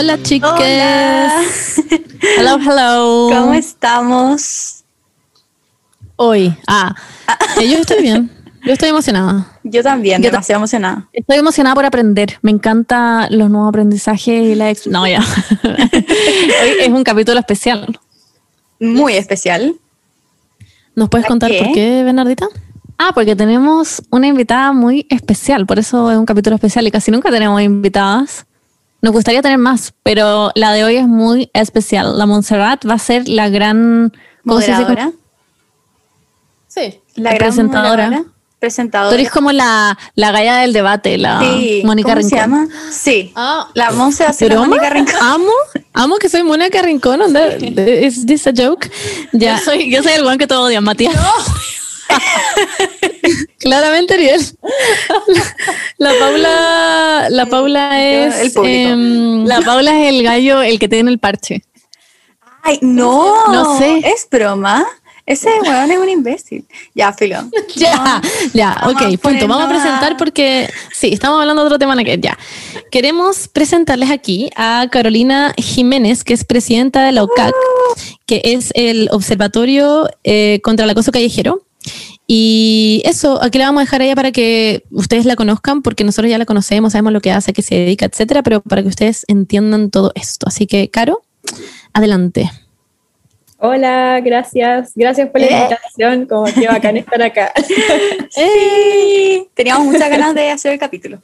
Hola chicas. Hola. Hello, hello. ¿Cómo estamos? Hoy. Ah, eh, yo estoy bien. Yo estoy emocionada. Yo también, Yo demasiado emocionada. Estoy emocionada por aprender. Me encantan los nuevos aprendizajes y la ex- No, ya. Hoy es un capítulo especial. Muy especial. ¿Nos puedes ¿Por contar qué? por qué, Bernardita? Ah, porque tenemos una invitada muy especial, por eso es un capítulo especial y casi nunca tenemos invitadas. Nos gustaría tener más, pero la de hoy es muy especial. La Montserrat va a ser la gran ¿cómo se dice? Moderadora. Sí. La La gran presentadora. moderadora, Tú Presentadora. eres como la, la galla del debate, la Sí, Mónica ¿cómo Rincón. se llama? Sí. Ah, La Monse hace la ¿Broma? Mónica Rincón. Amo, amo que soy Mónica Rincón. onda, ¿Es this a joke? Ya. Yo soy, yo soy el buen que todo odia, Matías. Claramente, Ariel. La, la Paula, la Paula es. el em, la Paula es el gallo, el que tiene el parche. Ay, no. No sé. Es broma. Ese weón es un imbécil. Ya, filo. Ya, ya, Vamos ok, punto. Vamos a presentar porque, sí, estamos hablando de otro tema que ya. Queremos presentarles aquí a Carolina Jiménez, que es presidenta de la OCAC, que es el Observatorio eh, contra el Acoso Callejero. Y eso, aquí la vamos a dejar a ella para que ustedes la conozcan, porque nosotros ya la conocemos, sabemos lo que hace, a qué se dedica, etcétera, pero para que ustedes entiendan todo esto. Así que, Caro, adelante. Hola, gracias. Gracias por la Eh. invitación. Como que bacán estar acá. Sí. Teníamos muchas ganas de hacer el capítulo.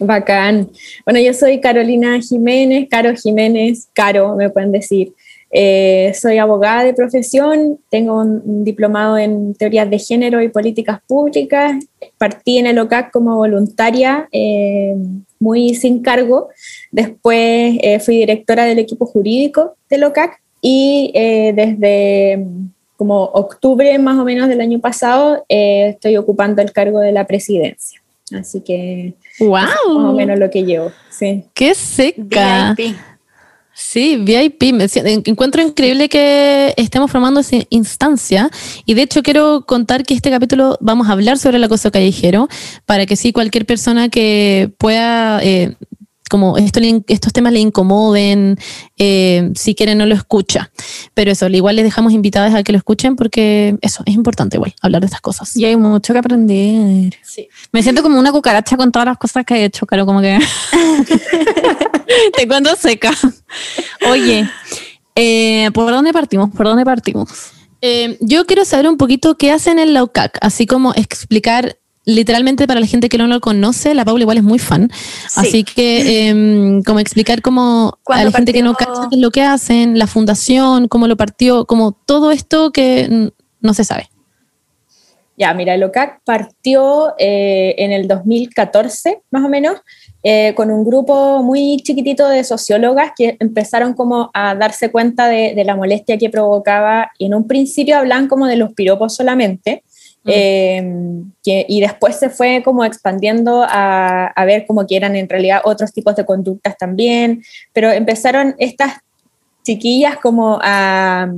Bacán. Bueno, yo soy Carolina Jiménez, Caro Jiménez, Caro, me pueden decir. Eh, soy abogada de profesión, tengo un, un diplomado en teorías de género y políticas públicas. Partí en el OCAC como voluntaria, eh, muy sin cargo. Después eh, fui directora del equipo jurídico del OCAC y eh, desde mm, como octubre más o menos del año pasado eh, estoy ocupando el cargo de la presidencia. Así que más o ¡Wow! menos lo que llevo, sí. ¡Qué seca! VIP. Sí, VIP. Encuentro increíble que estemos formando esa instancia y de hecho quiero contar que este capítulo vamos a hablar sobre el acoso callejero para que sí cualquier persona que pueda, eh, como esto, le estos temas le incomoden, eh, si quieren no lo escucha. Pero eso, igual les dejamos invitadas a que lo escuchen porque eso es importante igual, hablar de estas cosas. Y hay mucho que aprender. Sí. Me siento como una cucaracha con todas las cosas que he hecho, claro, como que Te cuento seca. Oye, eh, ¿por dónde partimos? ¿Por dónde partimos? Eh, yo quiero saber un poquito qué hacen en la UCAC, así como explicar literalmente para la gente que no lo conoce, la Paula igual es muy fan, Sí. así que em, como explicar como a ¿Cuándo la gente que no cacha lo que hacen, la fundación, cómo lo partió, como todo esto que no se sabe. Ya, mira, el OCAC partió eh, en el 2014, más o menos, eh, con un grupo muy chiquitito de sociólogas que empezaron como a darse cuenta de, de la molestia que provocaba y en un principio hablan como de los piropos solamente. Eh, que- y después se fue como expandiendo a, a ver como que eran en realidad otros tipos de conductas también, pero empezaron estas chiquillas como a,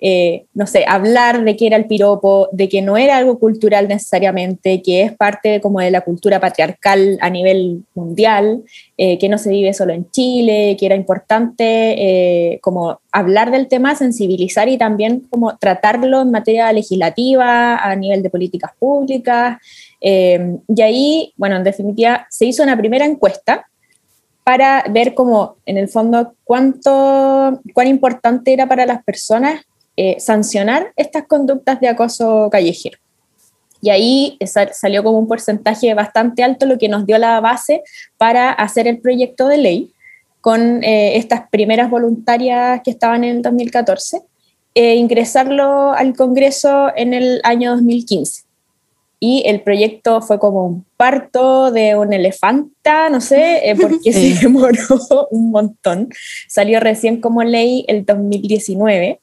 eh, no sé, hablar de qué era el piropo, de que no era algo cultural necesariamente, que es parte como de la cultura patriarcal a nivel mundial, eh, que no se vive solo en Chile, que era importante eh, como hablar del tema, sensibilizar y también como tratarlo en materia legislativa, a nivel de políticas públicas. y ahí, bueno, en definitiva, se hizo una primera encuesta para ver cómo, en el fondo, cuánto, cuán importante era para las personas eh, sancionar estas conductas de acoso callejero. Y ahí sal- salió como un porcentaje bastante alto, lo que nos dio la base para hacer el proyecto de ley con eh, estas primeras voluntarias que estaban en el 2014, e ingresarlo al Congreso en el año 2015 y el proyecto fue como un parto de un elefanta, no sé, eh, porque Sí. se demoró un montón. Salió recién como ley el 2019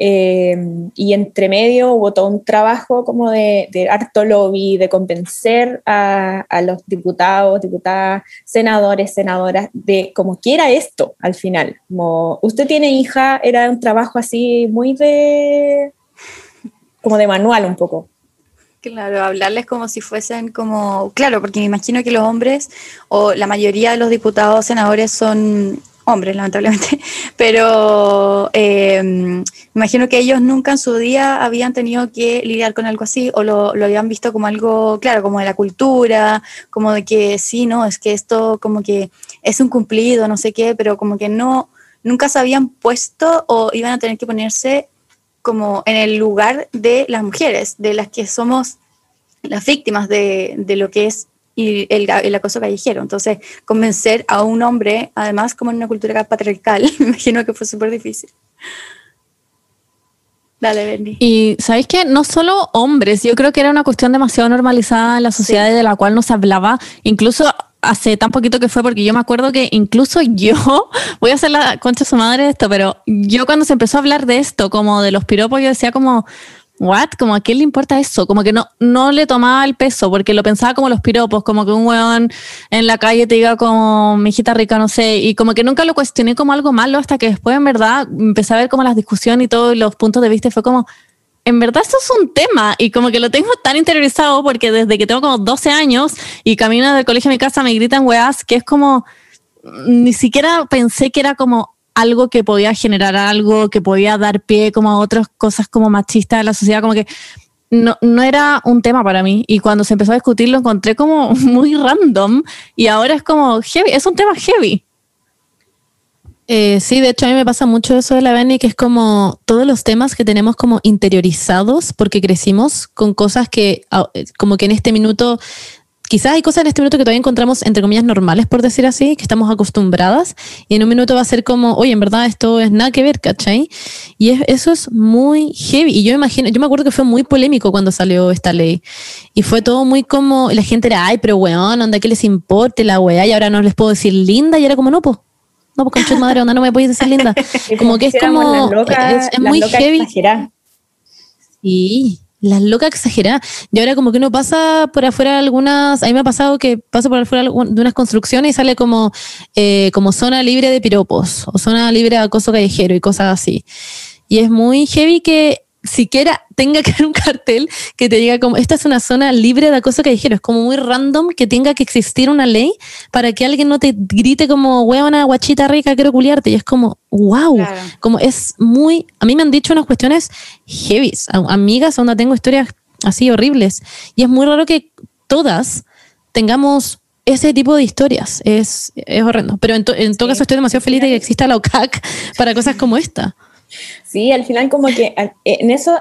eh, y entre medio hubo todo un trabajo como de, de harto lobby, de convencer a, a los diputados, diputadas, senadores, senadoras, de como que era esto al final. Como usted tiene hija, era un trabajo así muy de como de manual un poco. Claro, hablarles como si fuesen como, claro, porque me imagino que los hombres o la mayoría de los diputados, senadores son hombres, lamentablemente, pero eh, imagino que ellos nunca en su día habían tenido que lidiar con algo así o lo, lo, habían visto como algo, claro, como de la cultura, como de que sí, no, es que esto como que es un cumplido, no sé qué, pero como que no, nunca se habían puesto o iban a tener que ponerse como en el lugar de las mujeres, de las que somos las víctimas de, de lo que es y el, el, acoso callejero. Entonces, convencer a un hombre, además como en una cultura patriarcal, me imagino que fue súper difícil. Dale, Benny. Y sabéis que no solo hombres, yo creo que era una cuestión demasiado normalizada en la sociedad sí. de la cual no se hablaba, incluso hace tan poquito que fue, porque yo me acuerdo que incluso yo, voy a hacer la concha su madre de esto, pero yo cuando se empezó a hablar de esto, como de los piropos, yo decía como, ¿What? Como a quién le importa eso? Como que no, no le tomaba el peso, porque lo pensaba como los piropos, como que un weón en la calle te diga como mi hijita rica, no sé, y como que nunca lo cuestioné como algo malo hasta que después en verdad empecé a ver como las discusiones y todos los puntos de vista y fue como, en verdad eso es un tema y como que lo tengo tan interiorizado porque desde que tengo como 12 años y camino del colegio a mi casa me gritan weas que es como, ni siquiera pensé que era como algo que podía generar algo, que podía dar pie como a otras cosas como machistas de la sociedad, como que no, no era un tema para mí. Y cuando se empezó a discutir lo encontré como muy random y ahora es como heavy, es un tema heavy. Eh, sí, de hecho a mí me pasa mucho eso de la Benny, que es como todos los temas que tenemos como interiorizados porque crecimos con cosas que como que en este minuto quizás hay cosas en este minuto que todavía encontramos, entre comillas, normales, por decir así, que estamos acostumbradas, y en un minuto va a ser como, oye, en verdad esto es nada que ver, ¿cachai? Y es, eso es muy heavy. Y yo imagino, yo me acuerdo que fue muy polémico cuando salió esta ley. Y fue todo muy como, la gente era, ay, pero weón, onda, ¿qué les importe la weá? Y ahora no les puedo decir linda, y era como, no, pues. No, pues concha madre, onda, no me podéis decir linda. Como que es como, loca, es, es muy heavy. Exagerada. Sí, las locas exageradas. Y ahora como que uno pasa por afuera de algunas, a mí me ha pasado que paso por afuera de unas construcciones y sale como, eh, como zona libre de piropos o zona libre de acoso callejero y cosas así. Y es muy heavy que siquiera tenga que haber un cartel que te diga como, esta es una zona libre de acoso callejero. Es como muy random que tenga que existir una ley para que alguien no te grite como, huevona, guachita rica, quiero culiarte. Y es como, wow, claro. como es muy, a mí me han dicho unas cuestiones heavy, amigas donde tengo historias así horribles. Y es muy raro que todas tengamos ese tipo de historias. Es, es horrendo. Pero en, to, en todo sí. caso estoy demasiado feliz de que exista la OCAC para cosas como esta. Sí, al final como que en eso,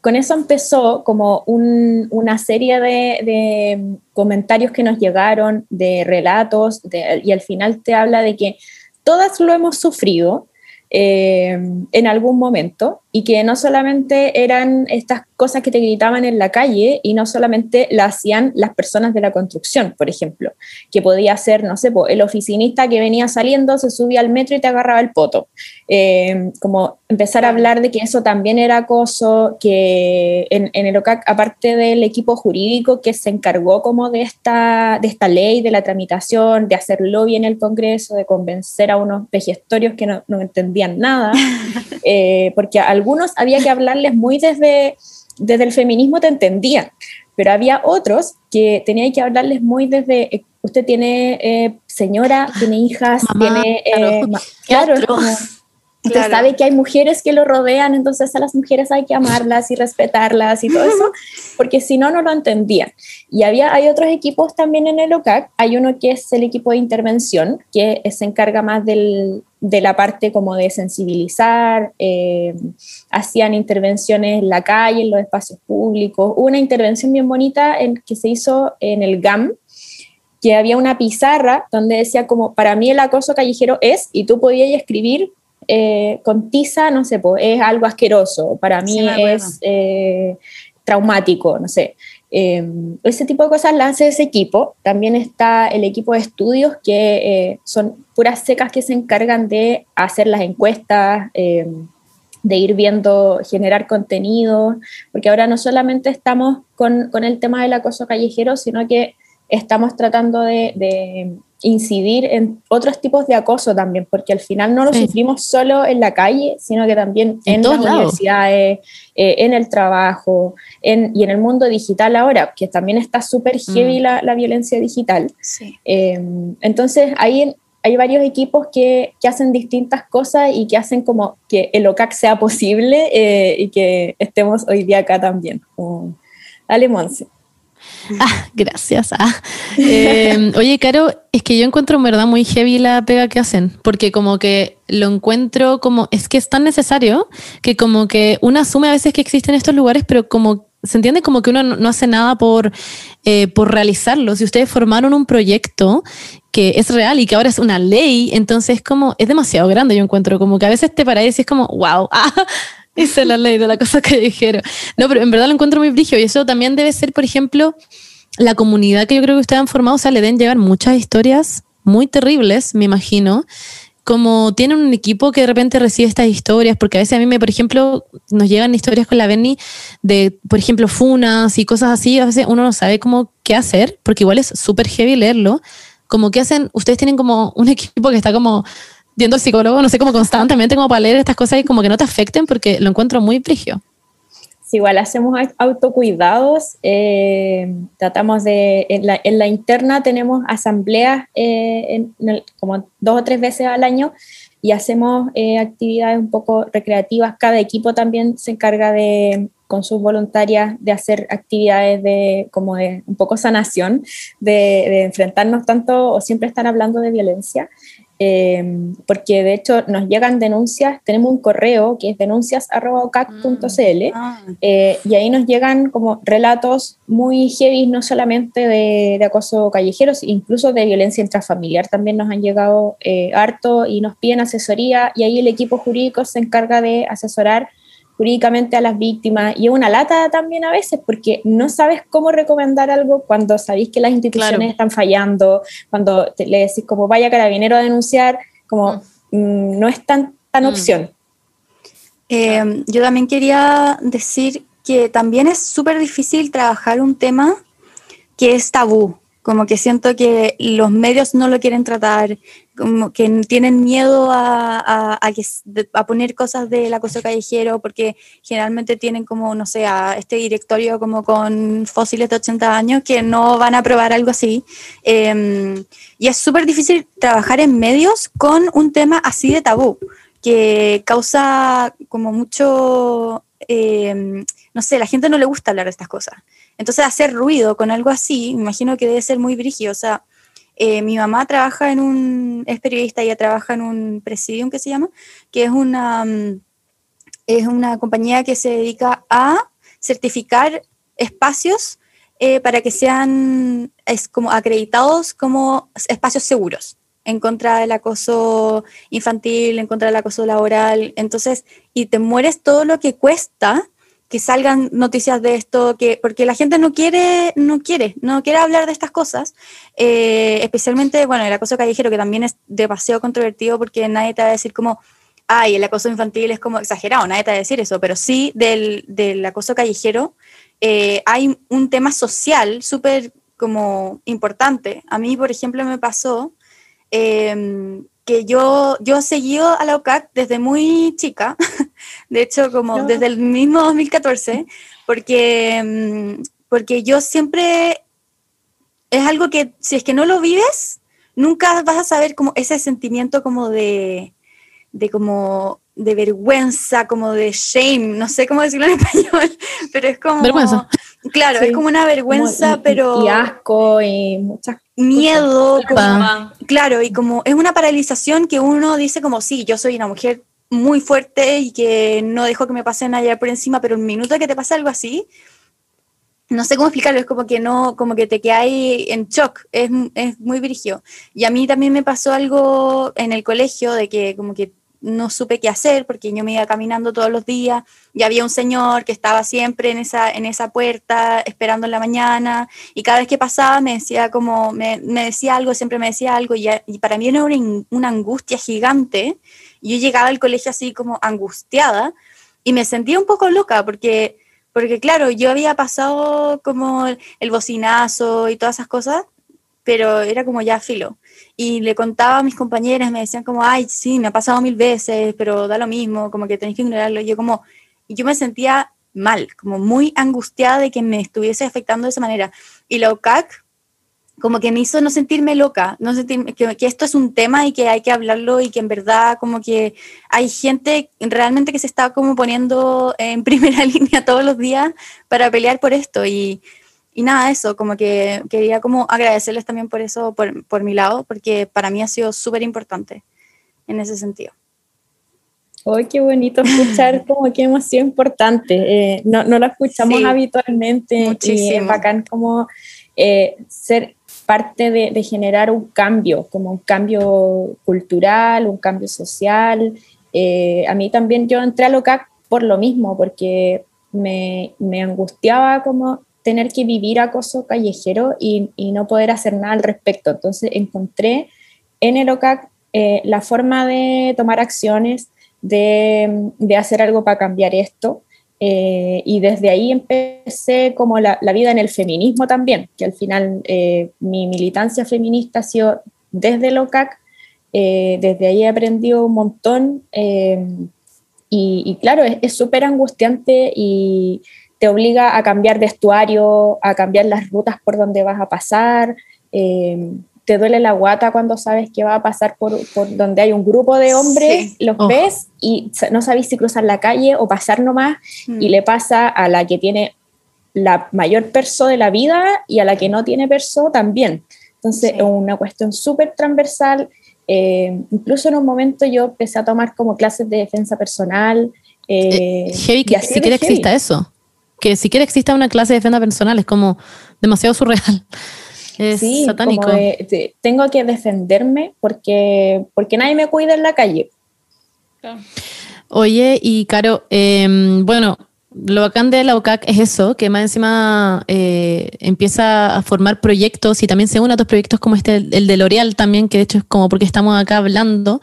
con eso empezó como un, una serie de, comentarios que nos llegaron, de relatos, y al final te habla de que todas lo hemos sufrido eh, en algún momento y que no solamente eran estas cosas que te gritaban en la calle y no solamente la hacían las personas de la construcción, por ejemplo, que podía ser, no sé, el oficinista que venía saliendo, se subía al metro y te agarraba el poto. Eh, como empezar a hablar de que eso también era acoso, que en, en, el OCAC, aparte del equipo jurídico que se encargó como de esta, de esta ley, de la tramitación, de hacer lobby en el Congreso, de convencer a unos vejestorios que no, no entendían nada, eh, porque al algunos había que hablarles muy desde, desde el feminismo, te entendían, pero había otros que tenía que hablarles muy desde, eh, usted tiene eh, señora, tiene hijas, Mamá, tiene... Eh, claro, es como, Usted claro. sabe que hay mujeres que lo rodean, entonces a las mujeres hay que amarlas y respetarlas y todo eso, porque si no, no lo entendían. Y había, hay otros equipos también en el OCAC. Hay uno que es el equipo de intervención, que se encarga más del, de la parte como de sensibilizar, eh, hacían intervenciones en la calle, en los espacios públicos. Una intervención bien bonita en, que se hizo en el GAM, que había una pizarra donde decía como, para mí el acoso callejero es, y tú podías escribir eh, con tiza, no sé, pues, es algo asqueroso, para mí sí, es eh, traumático, no sé. Eh, ese tipo de cosas las hace ese equipo. También está el equipo de estudios que eh, son puras secas que se encargan de hacer las encuestas, eh, de ir viendo, generar contenido, porque ahora no solamente estamos con, con, el tema del acoso callejero, sino que estamos tratando de, de incidir en otros tipos de acoso también, porque al final no lo sí. sufrimos solo en la calle, sino que también en, en las lados. universidades, eh, en el trabajo en, y en el mundo digital ahora, que también está súper heavy mm. la, la, violencia digital. Sí. Eh, entonces ahí hay varios equipos que, que, hacen distintas cosas y que hacen como que el OCAC sea posible eh, y que estemos hoy día acá también. dale, Monse. Ah, gracias. Ah. Eh, oye, Caro, es que yo encuentro en verdad muy heavy la pega que hacen, porque como que lo encuentro como, es que es tan necesario que como que uno asume a veces que existen estos lugares, pero como se entiende como que uno no, hace nada por, eh, por realizarlo. Si ustedes formaron un proyecto que es real y que ahora es una ley, entonces como es demasiado grande, yo encuentro como que a veces te paras y es como, wow, ah, esa es la ley de la cosa que dijeron. No, pero en verdad lo encuentro muy brillo y eso también debe ser, por ejemplo, la comunidad que yo creo que ustedes han formado, o sea, le deben llegar muchas historias muy terribles, me imagino, como tienen un equipo que de repente recibe estas historias, porque a veces a mí me, por ejemplo, nos llegan historias con la Berni de, por ejemplo, funas y cosas así, a veces uno no sabe cómo qué hacer, porque igual es súper heavy leerlo, como que hacen, ustedes tienen como un equipo que está como viendo al psicólogo, no sé, como constantemente como para leer estas cosas y como que no te afecten porque lo encuentro muy frigio. Sí, igual hacemos autocuidados, eh, tratamos de, en la, interna tenemos asambleas eh, como dos o tres veces al año y hacemos eh, actividades un poco recreativas. Cada equipo también se encarga de, con sus voluntarias, de hacer actividades de como de un poco sanación, de, de enfrentarnos tanto o siempre estar hablando de violencia. Em, porque de hecho nos llegan denuncias, tenemos un correo que es denuncias.ocac.cl mm, ah. eh, y ahí nos llegan como relatos muy heavy, no solamente de, acoso callejero, incluso de violencia intrafamiliar también nos han llegado eh, harto y nos piden asesoría y ahí el equipo jurídico se encarga de asesorar jurídicamente a las víctimas y es una lata también a veces porque no sabes cómo recomendar algo cuando sabéis que las instituciones están fallando, cuando le decís como vaya carabinero a denunciar, como mm. Mm, no es tan, tan mm. opción. Eh, yo también quería decir que también es súper difícil trabajar un tema que es tabú, como que siento que los medios no lo quieren tratar, como que tienen miedo a, a, poner cosas del acoso callejero porque generalmente tienen como, no sé, a este directorio como con fósiles de 80 años que no van a probar algo así. Em, y es súper difícil trabajar en medios con un tema así de tabú, que causa como mucho, em, no sé, la gente no le gusta hablar de estas cosas. Entonces, hacer ruido con algo así, me imagino que debe ser muy brígido. O sea, eh, mi mamá trabaja en un, es periodista, ella trabaja en un presidium que se llama, que es una, mm, es una compañía que se dedica a certificar espacios eh, para que sean es como acreditados como espacios seguros en contra del acoso infantil, en contra del acoso laboral. Entonces, y te mueres todo lo que cuesta que salgan noticias de esto, que, porque la gente no quiere, no quiere, no quiere hablar de estas cosas, eh, especialmente, bueno, el acoso callejero, que también es demasiado controvertido porque nadie te va a decir como, ay, el acoso infantil es como exagerado, nadie te va a decir eso, pero sí del, del acoso callejero eh, hay un tema social súper como importante. A mí, por ejemplo, me pasó eh, que yo, yo he seguido a la OCAC desde muy chica, de hecho como desde el mismo 2014, porque, mm, porque yo siempre, es algo que si es que no lo vives, nunca vas a saber como ese sentimiento como de, de como de vergüenza, como de shame, no sé cómo decirlo en español, pero es como... Vergüenza. Claro, es como una vergüenza, pero... Y asco y muchas miedo, claro, y como es una paralización que uno dice como, sí, yo soy una mujer muy fuerte y que no dejo que me pase nada por encima, pero un minuto que te pasa algo así, no sé cómo explicarlo, es como que no, como que te quedas en shock, es, es muy virigio. Y a mí también me pasó algo en el colegio de que como que no supe qué hacer porque yo me iba caminando todos los días y había un señor que estaba siempre en esa, en esa puerta esperando en la mañana y cada vez que pasaba me decía como, me, decía algo, siempre me decía algo y, para mí era una, una, angustia gigante. Yo llegaba al colegio así como angustiada y me sentía un poco loca porque, porque claro, yo había pasado como el bocinazo y todas esas cosas, pero era como ya filo y le contaba a mis compañeras, me decían como, ay, sí, me ha pasado mil veces, pero da lo mismo, como que tenéis que ignorarlo. Y yo como, yo me sentía mal, como muy angustiada de que me estuviese afectando de esa manera. Y la OCAC como que me hizo no sentirme loca, no sentirme, que, que, esto es un tema y que hay que hablarlo y que en verdad como que hay gente realmente que se está como poniendo en primera línea todos los días para pelear por esto y, y nada, eso, como que quería como agradecerles también por eso, por, por mi lado, porque para mí ha sido súper importante en ese sentido. ¡Ay, qué bonito escuchar como que hemos sido importantes! Eh, no, no, lo escuchamos sí, habitualmente muchísimo. y es bacán como eh, ser parte de, de, generar un cambio, como un cambio cultural, un cambio social. Eh, a mí también yo entré a LOCAC por lo mismo, porque me, me angustiaba como tener que vivir acoso callejero y, y, no poder hacer nada al respecto. Entonces encontré en el OCAC eh, la forma de tomar acciones, de, de hacer algo para cambiar esto. Eh, y desde ahí empecé como la, la, vida en el feminismo también, que al final eh, mi militancia feminista ha sido desde el OCAC, eh, desde ahí he aprendido un montón y, y, claro, es súper angustiante y te obliga a cambiar de estuario, a cambiar las rutas por donde vas a pasar, te duele la guata cuando sabes que va a pasar por, por donde hay un grupo de hombres, sí. los oh. ves y no sabes si cruzar la calle o pasar nomás, mm. y le pasa a la que tiene la mayor perso de la vida y a la que no tiene perso también. Entonces sí. es una cuestión súper transversal. Eh, incluso en un momento yo empecé a tomar como clases de defensa personal. Eh, eh, heavy, que siquiera exista eso. Que siquiera exista una clase de defensa personal es como demasiado surreal. Es sí, satánico. De, tengo que defenderme porque, porque nadie me cuida en la calle. Oye, y Caro, eh, bueno, lo bacán de la OCAC es eso, que más encima eh, empieza a formar proyectos y también se une a otros proyectos como este, el de L'Oreal también, que de hecho es como porque estamos acá hablando.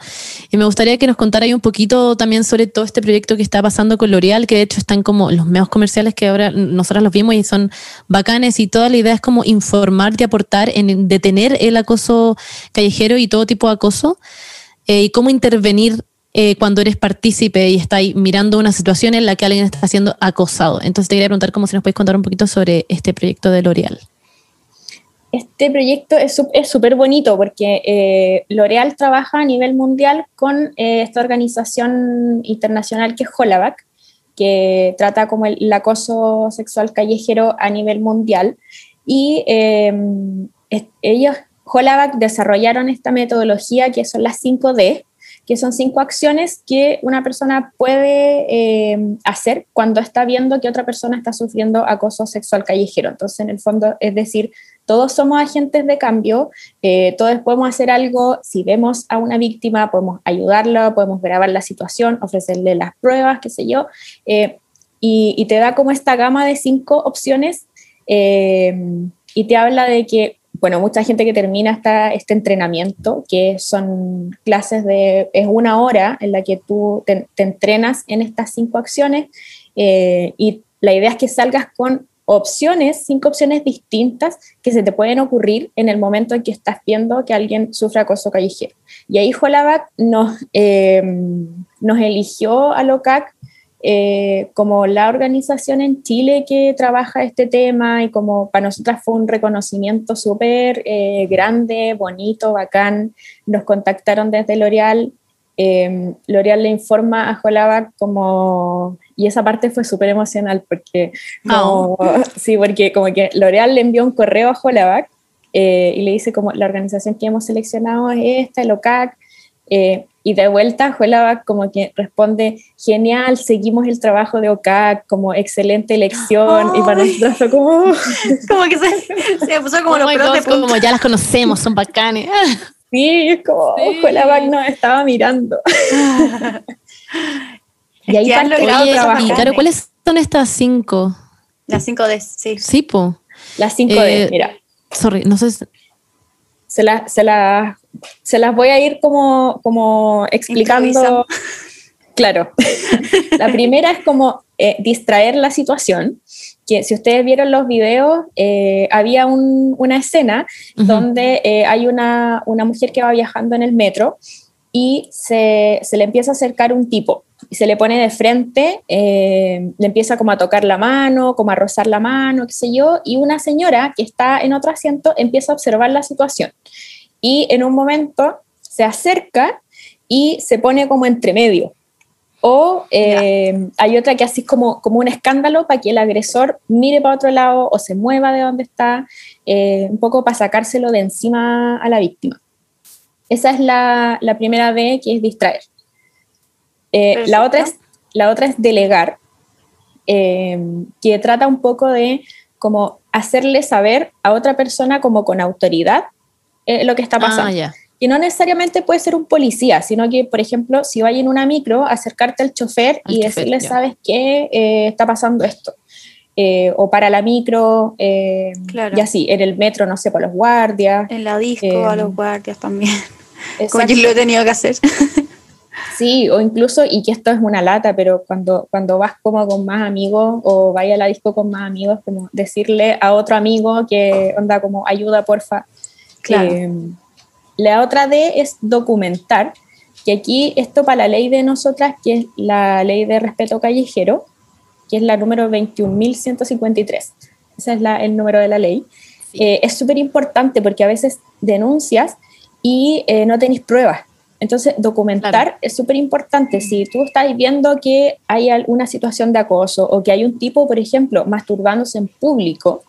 Y me gustaría que nos contara ahí un poquito también sobre todo este proyecto que está pasando con L'Oreal, que de hecho están como los medios comerciales que ahora nosotros los vimos y son bacanes y toda la idea es como informar y aportar en detener el acoso callejero y todo tipo de acoso. Eh, y cómo intervenir eh, cuando eres partícipe y estás mirando una situación en la que alguien está siendo acosado. Entonces te quería preguntar cómo si nos puedes contar un poquito sobre este proyecto de L'Oreal. Este proyecto es súper bonito porque eh, L'Oreal trabaja a nivel mundial con eh, esta organización internacional que es Holabac, que trata como el, el, acoso sexual callejero a nivel mundial. Y eh, ellos, Holabac, desarrollaron esta metodología que son las 5D, que son cinco acciones que una persona puede eh, hacer cuando está viendo que otra persona está sufriendo acoso sexual callejero. Entonces, en el fondo, es decir, todos somos agentes de cambio, eh, todos podemos hacer algo, si vemos a una víctima, podemos ayudarla, podemos grabar la situación, ofrecerle las pruebas, qué sé yo, eh, y, te da como esta gama de cinco opciones y te habla de que bueno, mucha gente que termina esta, este entrenamiento, que son clases de, es una hora en la que tú te, entrenas en estas cinco acciones eh, y la idea es que salgas con opciones, cinco opciones distintas que se te pueden ocurrir en el momento en que estás viendo que alguien sufre acoso callejero. Y ahí Jolabac nos, eh, nos eligió a LOCAC eh, como la organización en Chile que trabaja este tema y como para nosotras fue un reconocimiento súper eh, grande, bonito, bacán. Nos contactaron desde L'Oreal. Eh, L'Oreal le informa a Jolaba como... Y esa parte fue súper emocional porque, como, oh. sí, porque como que L'Oreal le envió un correo a Jolabac eh, y le dice como la organización que hemos seleccionado es esta, el OCAC, eh, y de vuelta, Juela como que responde, genial, seguimos el trabajo de OCAC, como excelente elección. Oh, y para nosotros fue como... como que se, se puso como oh los God, Como ya las conocemos, son bacanes. Sí, es como, sí. Juela nos estaba mirando. y ahí han logrado Oye, trabajar. Y claro, ¿cuáles son estas cinco? Las cinco D, sí. Sí, po. Las cinco D, eh, mira. Sorry, no sé. Se las se la se las voy a ir como, como explicando. Claro. la primera es como eh, distraer la situación, que si ustedes vieron los videos, eh, había un, una escena uh -huh. donde eh, hay una, una, mujer que va viajando en el metro y se, se le empieza a acercar un tipo y se le pone de frente, le empieza como a tocar la mano, como a rozar la mano, qué sé yo, y una señora que está en otro asiento empieza a observar la situación y en un momento se acerca y se pone como entre medio. O eh, hay otra que así como, como un escándalo para que el agresor mire para otro lado o se mueva de donde está, eh, un poco para sacárselo de encima a la víctima. Esa es la, la primera D, que es distraer. Eh, la, otra es, la otra es delegar, que trata un poco de como hacerle saber a otra persona como con autoridad lo que está ah, pasando. Y no necesariamente puede ser un policía, sino que, por ejemplo, si vaya en una micro, acercarte al chofer y decirle, ¿sabes qué? Eh, está pasando esto. Eh, o para la micro, eh, y así, en el metro, no sé, para los guardias. En la disco, a los guardias también. Como yo lo he tenido que hacer. Sí, o incluso, y que esto es una lata, pero cuando, cuando vas como con más amigos o vaya a la disco con más amigos, como decirle a otro amigo que onda como ayuda, porfa. Claro. La otra D es documentar, que aquí esto para la ley de nosotras, que es la ley de respeto callejero, que es la número 21.153. Ese es el número de la ley. Eh, es súper importante porque a veces denuncias y eh, no tenéis pruebas. Entonces, documentar es súper importante. Si tú estás viendo que hay alguna situación de acoso o que hay un tipo, por ejemplo, masturbándose en público,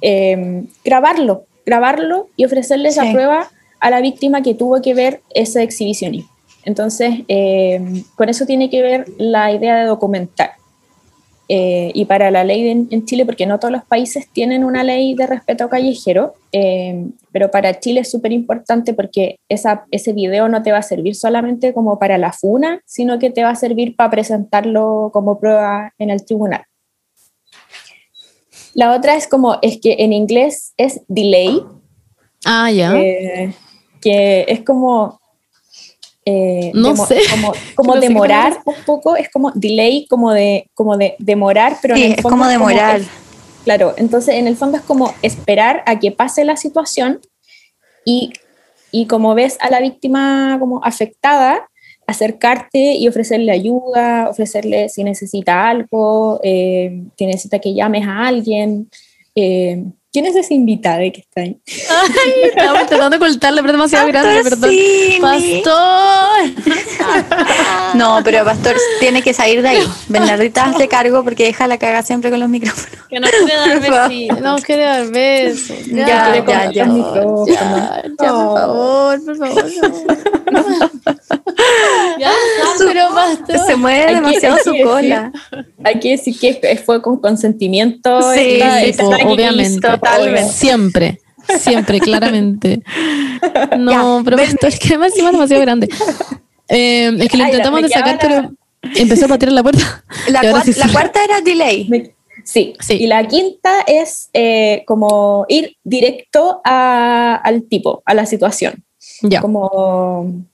eh, grabarlo, grabarlo y ofrecerle esa prueba a la víctima que tuvo que ver ese exhibicionismo. Entonces, eh, con eso tiene que ver la idea de documentar. Eh, y para la ley en Chile, porque no todos los países tienen una ley de respeto callejero, eh, pero para Chile es súper importante porque esa, ese video no te va a servir solamente como para la FUNA, sino que te va a servir para presentarlo como prueba en el tribunal. La otra es como, es que en inglés es delay. Ah, ya que es como... Eh, no sé. Como, como demorar un poco, es como delay, como de, como de demorar, pero en el fondo es como demorar. claro, entonces en el fondo es como esperar a que pase la situación y, y como ves a la víctima como afectada, acercarte y ofrecerle ayuda, ofrecerle si necesita algo, eh, si necesita que llames a alguien. Eh, ¿Quién es ese invitado que está ahí? Ay, estaba tratando de ocultarle, pero demasiado grande, perdón. ¡Pastor! no, pero Pastor tiene que salir de ahí. Bernardita, hazle cargo porque deja la caga siempre con los micrófonos. Que no quiere dar besos. No quiere dar besos. Ya, ya, ya, ya, ya, ya, por favor, por favor. ya, pero Pastor. Se mueve demasiado su cola. Hay que decir que fue con consentimiento. Sí, obviamente. Totalmente. Siempre. Siempre, claramente. No, pero esto es que además es demasiado grande. Eh, es que lo intentamos de sacar, pero empezó a patear la puerta. La, cuarta era delay. sí, sí, y la quinta es eh, como ir directo al tipo, a la situación. Ya. Como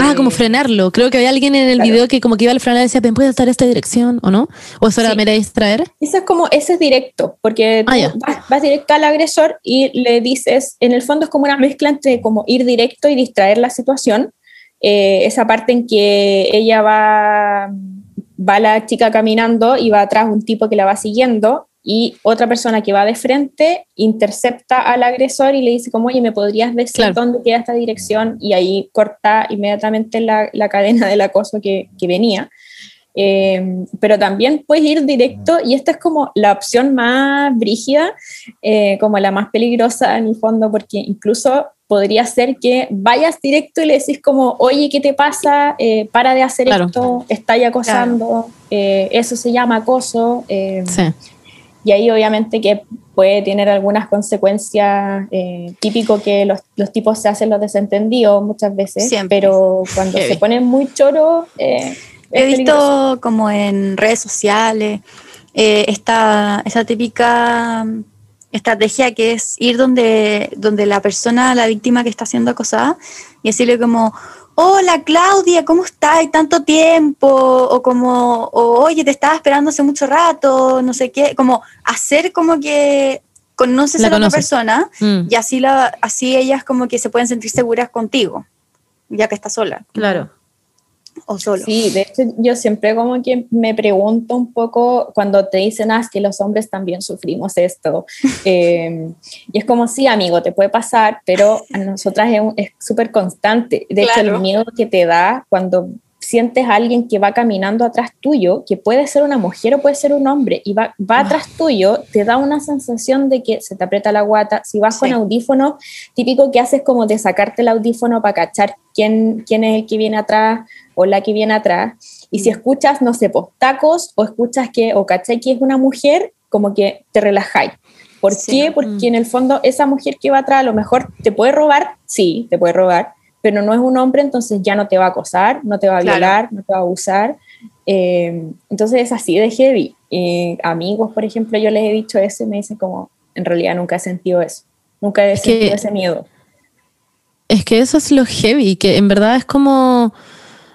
ah, como frenarlo. Creo que había alguien en el video que como que iba a frenar y decía, ¿me puedes estar esta dirección o no? ¿O eso era sí. distraer? Eso es como, ese es directo, porque ah, vas, directo al agresor y le dices, en el fondo es como una mezcla entre como ir directo y distraer la situación. Eh, esa parte en que ella va, va la chica caminando y va atrás un tipo que la va siguiendo y otra persona que va de frente intercepta al agresor y le dice como, oye, ¿me podrías decir dónde queda esta dirección? Y ahí corta inmediatamente la, la cadena del acoso que, que venía. Eh, pero también puedes ir directo y esta es como la opción más brígida, eh, como la más peligrosa en el fondo, porque incluso podría ser que vayas directo y le decís como, oye, ¿qué te pasa? Eh, para de hacer esto, está acosando, eso se llama acoso. Sí y ahí obviamente que puede tener algunas consecuencias, eh, típico que los, los, tipos se hacen los desentendidos muchas veces, pero cuando se ponen muy choros... Eh, He visto como en redes sociales eh, esta, esa típica estrategia que es ir donde, donde la persona, la víctima que está siendo acosada, y decirle como, hola Claudia, ¿cómo estás? Tanto tiempo, o como, oye, te estaba esperando hace mucho rato, no sé qué, como hacer como que conoces a la otra persona mm. y así, la, así ellas como que se pueden sentir seguras contigo. ya que está sola. Claro. O solo. Sí, de hecho yo siempre como que me pregunto un poco cuando te dicen, ah, es que los hombres también sufrimos esto. Eh, y es como, sí, amigo, te puede pasar, pero a nosotras es súper constante. De hecho, Claro. el miedo que te da cuando sientes a alguien que va caminando atrás tuyo, que puede ser una mujer o puede ser un hombre, y va, va atrás tuyo, te da una sensación de que se te aprieta la guata. Si vas Sí. con audífono, típico que haces como de sacarte el audífono para cachar quién, quién es el que viene atrás o la que viene atrás. Y si escuchas, no sé, pues, tacos o escuchas que, o cachai que es una mujer, como que te relajáis. ¿Por Sí. qué? Porque en el fondo esa mujer que va atrás a lo mejor te puede robar, sí, te puede robar, pero no es un hombre, entonces ya no te va a acosar, no te va a Claro. violar, no te va a abusar. Eh, entonces es así de heavy. Eh, amigos, por ejemplo, yo les he dicho eso y me dicen como, en realidad nunca he sentido eso, nunca he Es que- sentido ese miedo. Es que eso es lo heavy, que en verdad es como.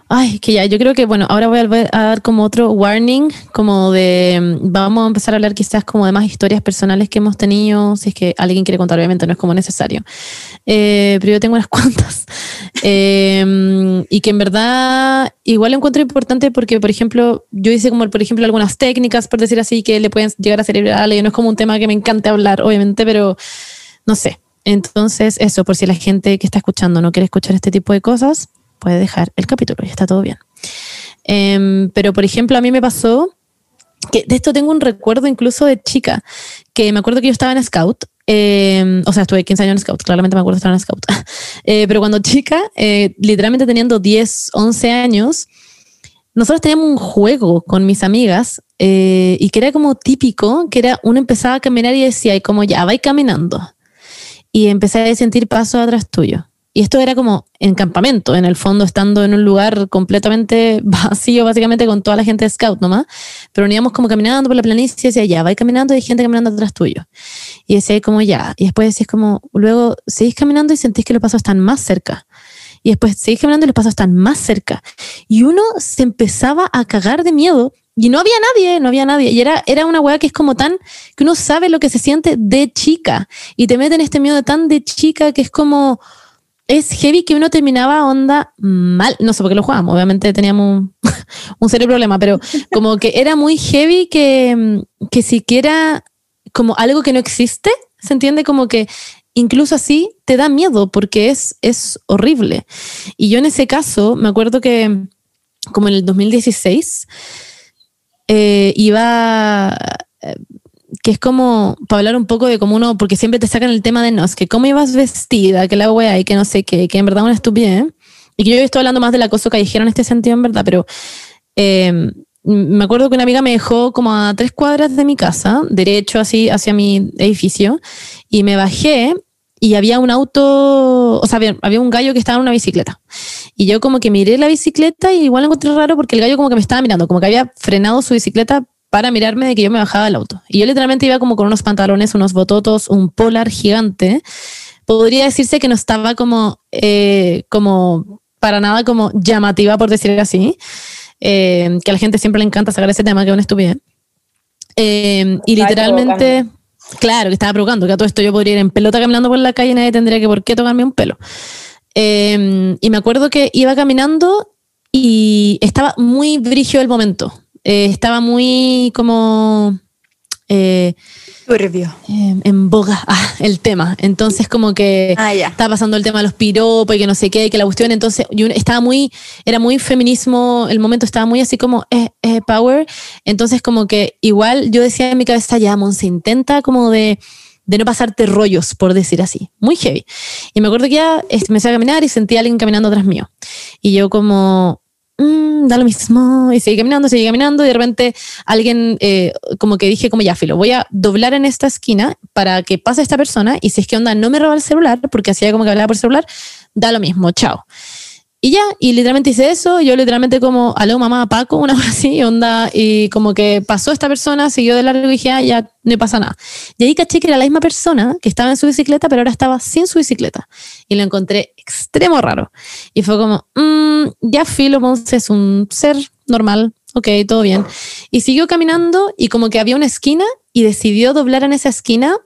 Ay, que ya, yo creo que, bueno, ahora voy a, dar como otro warning, como de. mm, Vamos a empezar a hablar quizás como de más historias personales que hemos tenido, si es que alguien quiere contar, obviamente no es como necesario. Eh, pero yo tengo unas cuantas. Eh, y que en verdad igual lo encuentro importante porque, por ejemplo, yo hice como, por ejemplo, algunas técnicas, por decir así, que le pueden llegar a servir a alguien. No es como un tema que me encante hablar, obviamente, pero no sé. Entonces, eso, por si la gente que está escuchando no quiere escuchar este tipo de cosas, puede dejar el capítulo y está todo bien. Em, pero, por ejemplo, a mí me pasó que de esto tengo un recuerdo incluso de chica, que me acuerdo que yo estaba en Scout, eh, o sea, estuve 15 años en Scout, claramente me acuerdo de estar en Scout, Eh, pero cuando chica, eh, literalmente teniendo 10, 11 años, nosotros teníamos un juego con mis amigas eh, y que era como típico, que era uno empezaba a caminar y decía, y como ya, va caminando. Y empecé a sentir pasos atrás tuyo. Y esto era como en campamento, en el fondo, estando en un lugar completamente vacío, básicamente con toda la gente de scout nomás. Pero nos íbamos como caminando por la planicie y decía, ya, va caminando y hay gente caminando atrás tuyo. Y decía como ya. Y después decís como, luego seguís caminando y sentís que los pasos están más cerca. Y después seguís caminando y los pasos están más cerca. Y uno se empezaba a cagar de miedo y no había nadie, no había nadie. Y era, era una weá que es como tan, que uno sabe lo que se siente de chica. Y te meten este miedo tan de chica que es como, es heavy que uno terminaba onda mal. No sé por qué lo jugábamos, obviamente teníamos un, serio problema, pero como que era muy heavy que, que siquiera como algo que no existe, ¿se entiende? Como que incluso así te da miedo porque es, es horrible. Y yo en ese caso me acuerdo que como en el 2016 eh, iba, eh, que es como para hablar un poco de cómo uno, porque siempre te sacan el tema de no, es que cómo ibas vestida, que la wea y que no sé qué, que en verdad una estupidez. Y que yo estoy hablando más del acoso callejero en este sentido, en verdad, pero eh, me acuerdo que una amiga me dejó como a tres cuadras de mi casa, derecho así hacia mi edificio, y me bajé y había un auto, o sea, había, había un gallo que estaba en una bicicleta. Y yo como que miré la bicicleta y igual lo encontré raro porque el gallo como que me estaba mirando, como que había frenado su bicicleta para mirarme de que yo me bajaba del auto. Y yo literalmente iba como con unos pantalones, unos bototos, un polar gigante. Podría decirse que no estaba como, eh, como para nada como llamativa, por decir así. Eh, que a la gente siempre le encanta sacar ese tema, que es una estupidez. Eh, y literalmente, claro, que estaba provocando, que a todo esto yo podría ir en pelota caminando por la calle y nadie tendría que por qué tocarme un pelo. Eh, y me acuerdo que iba caminando y estaba muy brigio el momento. Eh, estaba muy como eh, Turbio. eh, en boga ah, el tema. Entonces, como que Ah, ya. estaba pasando el tema de los piropos y que no sé qué, y que la cuestión, entonces, yo estaba muy, era muy feminismo, el momento estaba muy así como eh, eh, power. Entonces, como que igual yo decía en mi cabeza, ya, se intenta como de de no pasarte rollos, por decir así. Muy heavy. Y me acuerdo que ya este, empecé a caminar y sentí a alguien caminando atrás mío. Y yo como, "Mm, da lo mismo. Y seguí caminando, seguí caminando. Y de repente alguien, eh, como que dije, como ya, filo, voy a doblar en esta esquina para que pase esta persona. Y si es que onda, no me roba el celular, porque hacía como que hablaba por celular, da lo mismo, chao. Y ya, y literalmente hice eso, yo literalmente como, aló mamá, Paco, una cosa así, onda, y como que pasó esta persona, siguió de largo y ah, ya no pasa nada. Y ahí caché que era la misma persona que estaba en su bicicleta, pero ahora estaba sin su bicicleta. Y lo encontré extremo raro. Y fue como, mm, ya Filo Monse es un ser normal, ok, todo bien. Y siguió caminando y como que había una esquina y decidió doblar en esa esquina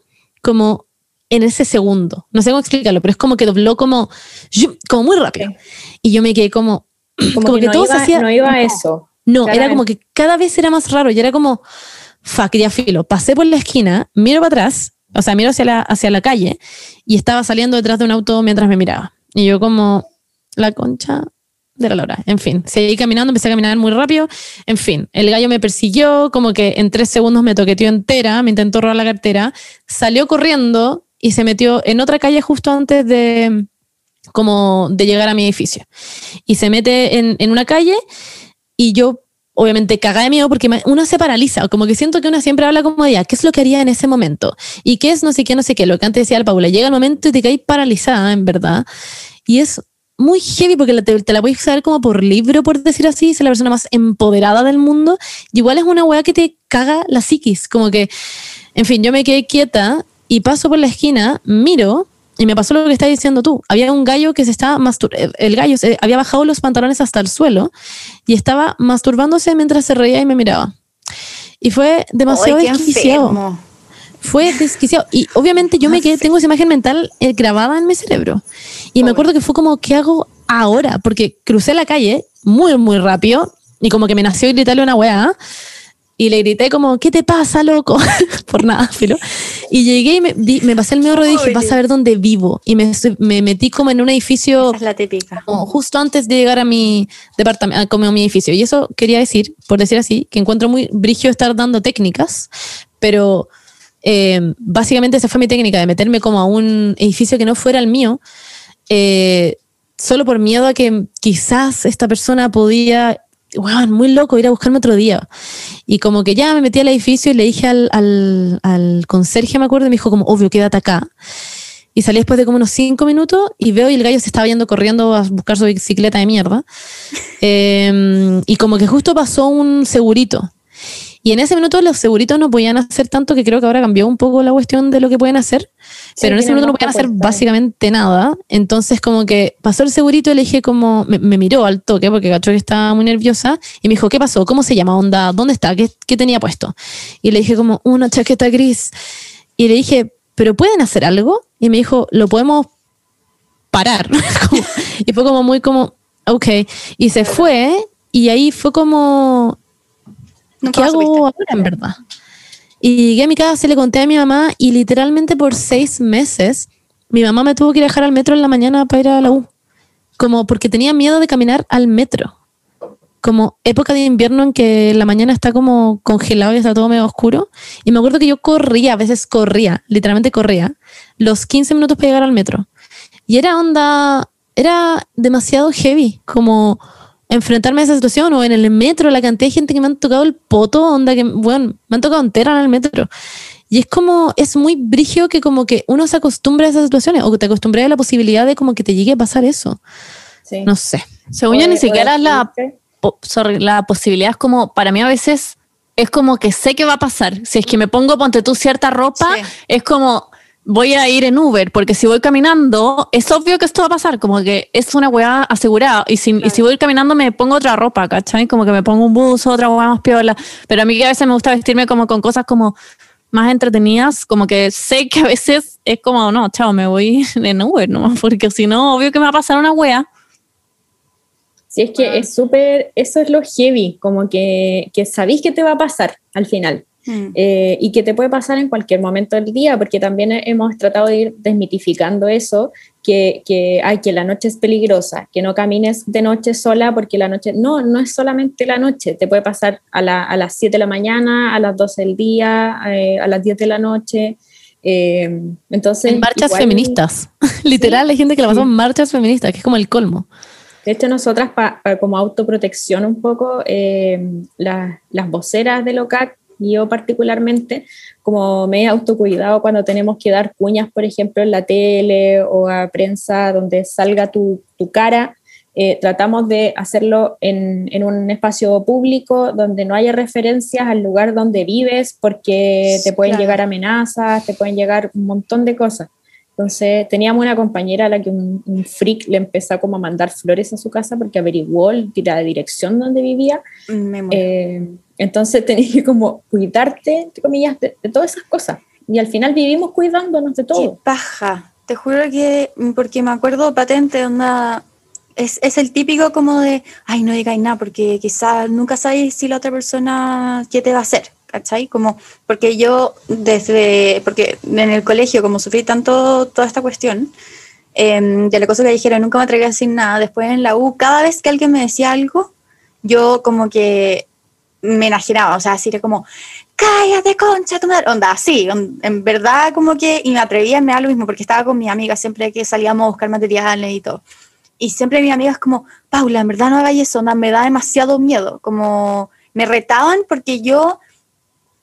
como en ese segundo. No sé cómo explicarlo, pero es como que dobló como, como muy rápido. Y yo me quedé como, como, que, todo se hacía. No iba a eso. No, era como que cada vez era más raro y era como, fuck, ya filo. Pasé por la esquina, miro para atrás, o sea, miro hacia la, hacia la calle y estaba saliendo detrás de un auto mientras me miraba. Y yo como, la concha de la Laura. En fin, seguí caminando, empecé a caminar muy rápido. En fin, el gallo me persiguió, como que en tres segundos me toqueteó entera, me intentó robar la cartera, salió corriendo y se metió en otra calle justo antes de como de llegar a mi edificio. Y se mete en, en una calle y yo obviamente cagada de miedo porque uno se paraliza, como que siento que uno siempre habla como de, ¿qué es lo que haría en ese momento? ¿Y qué es no sé qué, no sé qué? Lo que antes decía el Paula, llega el momento y te caes paralizada, en verdad. Y es muy heavy porque te, te la puedes saber como por libro, por decir así, es la persona más empoderada del mundo. Y igual es una weá que te caga la psiquis, como que, en fin, yo me quedé quieta y paso por la esquina, miro y me pasó lo que estás diciendo tú. Había un gallo que se estaba masturbando, el gallo se había bajado los pantalones hasta el suelo y estaba masturbándose mientras se reía y me miraba. Y fue demasiado desquiciado. Fue desquiciado. Y obviamente yo me quedé, tengo esa imagen mental eh, grabada en mi cerebro. Y me acuerdo que fue como, ¿qué hago ahora? Porque crucé la calle muy, muy rápido y como que me nació gritarle una weá. Y le grité como, ¿qué te pasa, loco? Por nada, filo. Y llegué y me, me pasé el medio y dije, vas a ver dónde vivo. Y me, me metí como en un edificio. es la típica. justo antes de llegar a mi departamento, como a mi edificio. Y eso quería decir, por decir así, que encuentro muy brigio estar dando técnicas, pero eh, básicamente esa fue mi técnica de meterme como a un edificio que no fuera el mío. Eh, solo por miedo a que quizás esta persona podía muy loco, ir a buscarme otro día. Y como que ya me metí al edificio y le dije al, al, al conserje, me acuerdo, y me dijo como, obvio, quédate acá. Y salí después de como unos cinco minutos y veo y el gallo se estaba yendo corriendo a buscar su bicicleta de mierda. Em, y como que justo pasó un segurito. Y en ese minuto los seguritos no podían hacer tanto que creo que ahora cambió un poco la cuestión de lo que pueden hacer. pero en ese minuto no podían hacer básicamente nada. Entonces como que pasó el segurito y le dije como, me, miró al toque porque cachó que estaba muy nerviosa y me dijo, ¿qué pasó? ¿Cómo se llama? Onda, ¿dónde está? ¿Qué, qué tenía puesto? Y le dije como, una chaqueta gris. Y le dije, ¿pero pueden hacer algo? Y me dijo, lo podemos parar. y fue como muy como, ok. Y se fue y ahí fue como, ¿Qué hago ahora, en verdad? Y llegué a mi casa, se le conté a mi mamá y literalmente por seis meses mi mamá me tuvo que ir a dejar al metro en la mañana para ir a la U. Como porque tenía miedo de caminar al metro. Como época de invierno en que la mañana está como congelado y está todo medio oscuro. Y me acuerdo que yo corría, a veces corría, literalmente corría, los 15 minutos para llegar al metro. Y era onda, era demasiado heavy. Como enfrentarme a esa situación o en el metro, la cantidad de gente que me han tocado el poto, onda que, bueno, me han tocado entera en el metro. Y es como, es muy brigio que como que uno se acostumbra a esas situaciones o que te acostumbra a la posibilidad de como que te llegue a pasar eso. Sí. No sé. Según yo ni siquiera la, la posibilidad es como, para mí a veces es como que sé que va a pasar. Si es que me pongo, ponte tú cierta ropa, es como, voy a ir en Uber, porque si voy caminando, es obvio que esto va a pasar, como que es una weá asegurada. Y si, y si voy caminando, me pongo otra ropa, ¿cachai? Como que me pongo un buzo, otra weá más piola. Pero a mí que a veces me gusta vestirme como con cosas como más entretenidas, como que sé que a veces es como, no, chao, me voy en Uber nomás, porque si no, obvio que me va a pasar una weá. Si es que es súper, eso es lo heavy, como que, que sabéis que te va a pasar al final. Mm. Eh, y que te puede pasar en cualquier momento del día, porque también hemos tratado de ir desmitificando eso, que, que, ay, que la noche es peligrosa, que no camines de noche sola, porque la noche, no, no es solamente la noche, te puede pasar a, la, a las 7 de la mañana, a las 12 del día, eh, a las 10 de la noche. Eh, entonces, en marchas feministas, literal, hay gente que la pasó en marchas feministas, que es como el colmo. De hecho, nosotras, como autoprotección un poco, las voceras de LOCAC yo particularmente, como me he autocuidado cuando tenemos que dar cuñas, por ejemplo, en la tele o a prensa donde salga tu, tu cara, eh, tratamos de hacerlo en, en, un espacio público donde no haya referencias al lugar donde vives porque te pueden llegar amenazas, te pueden llegar un montón de cosas. Entonces teníamos una compañera a la que un, freak le empezó como a mandar flores a su casa porque averiguó la dirección donde vivía. Eh, entonces tenías que como cuidarte, entre comillas, de, todas esas cosas. y al final vivimos cuidándonos de todo. Qué paja. Te juro que, porque me acuerdo patente, onda, es, es el típico como de, ay, no digáis nada, porque quizás nunca sabéis si la otra persona, qué te va a hacer, ¿cachai? Como, porque yo desde, porque en el colegio, como sufrí tanto toda esta cuestión, em, de la cosa que dijeron, nunca me atreví a decir nada, después en la U, cada vez que alguien me decía algo, yo como que me enajenaba, o sea, así era como, cállate, concha, tu madre. Onda, sí, en verdad como que, y me atrevía, me da lo mismo, porque estaba con mis amigas siempre que salíamos a buscar materiales y todo. Y siempre mis amigas como, Paula, en verdad no hagas eso, onda, me da demasiado miedo, como me retaban porque yo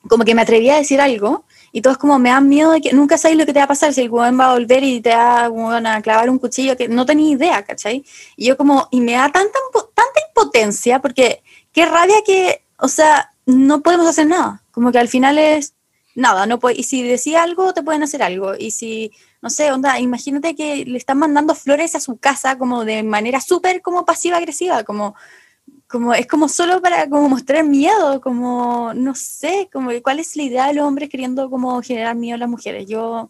como que me atrevía a decir algo y todos como me dan miedo de que nunca sabes lo que te va a pasar si el weón va a volver y te va a clavar un cuchillo que no tenía idea, ¿cachai? Y yo como, y me da tanta, tanta impotencia porque qué rabia que, o sea, no podemos hacer nada. Como que al final es nada, no puede, y si decía algo, te pueden hacer algo. Y si, no sé, onda, imagínate que le están mandando flores a su casa como de manera súper como pasiva-agresiva, como, como, es como solo para como mostrar miedo, como, no sé, como cuál es la idea de los hombres queriendo como generar miedo a las mujeres. Yo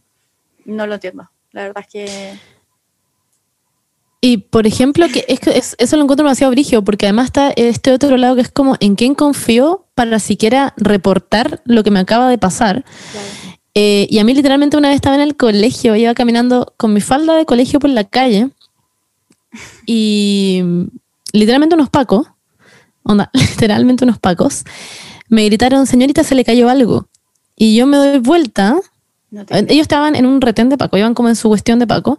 no lo entiendo. La verdad es que y por ejemplo, que es que eso lo encuentro demasiado brígido, porque además está este otro lado que es como en quién confío para siquiera reportar lo que me acaba de pasar. Eh, y a mí literalmente una vez estaba en el colegio, iba caminando con mi falda de colegio por la calle y literalmente unos pacos, onda, literalmente unos pacos, me gritaron, señorita, se le cayó algo. Y yo me doy vuelta, ellos estaban en un retén de paco, iban como en su cuestión de paco,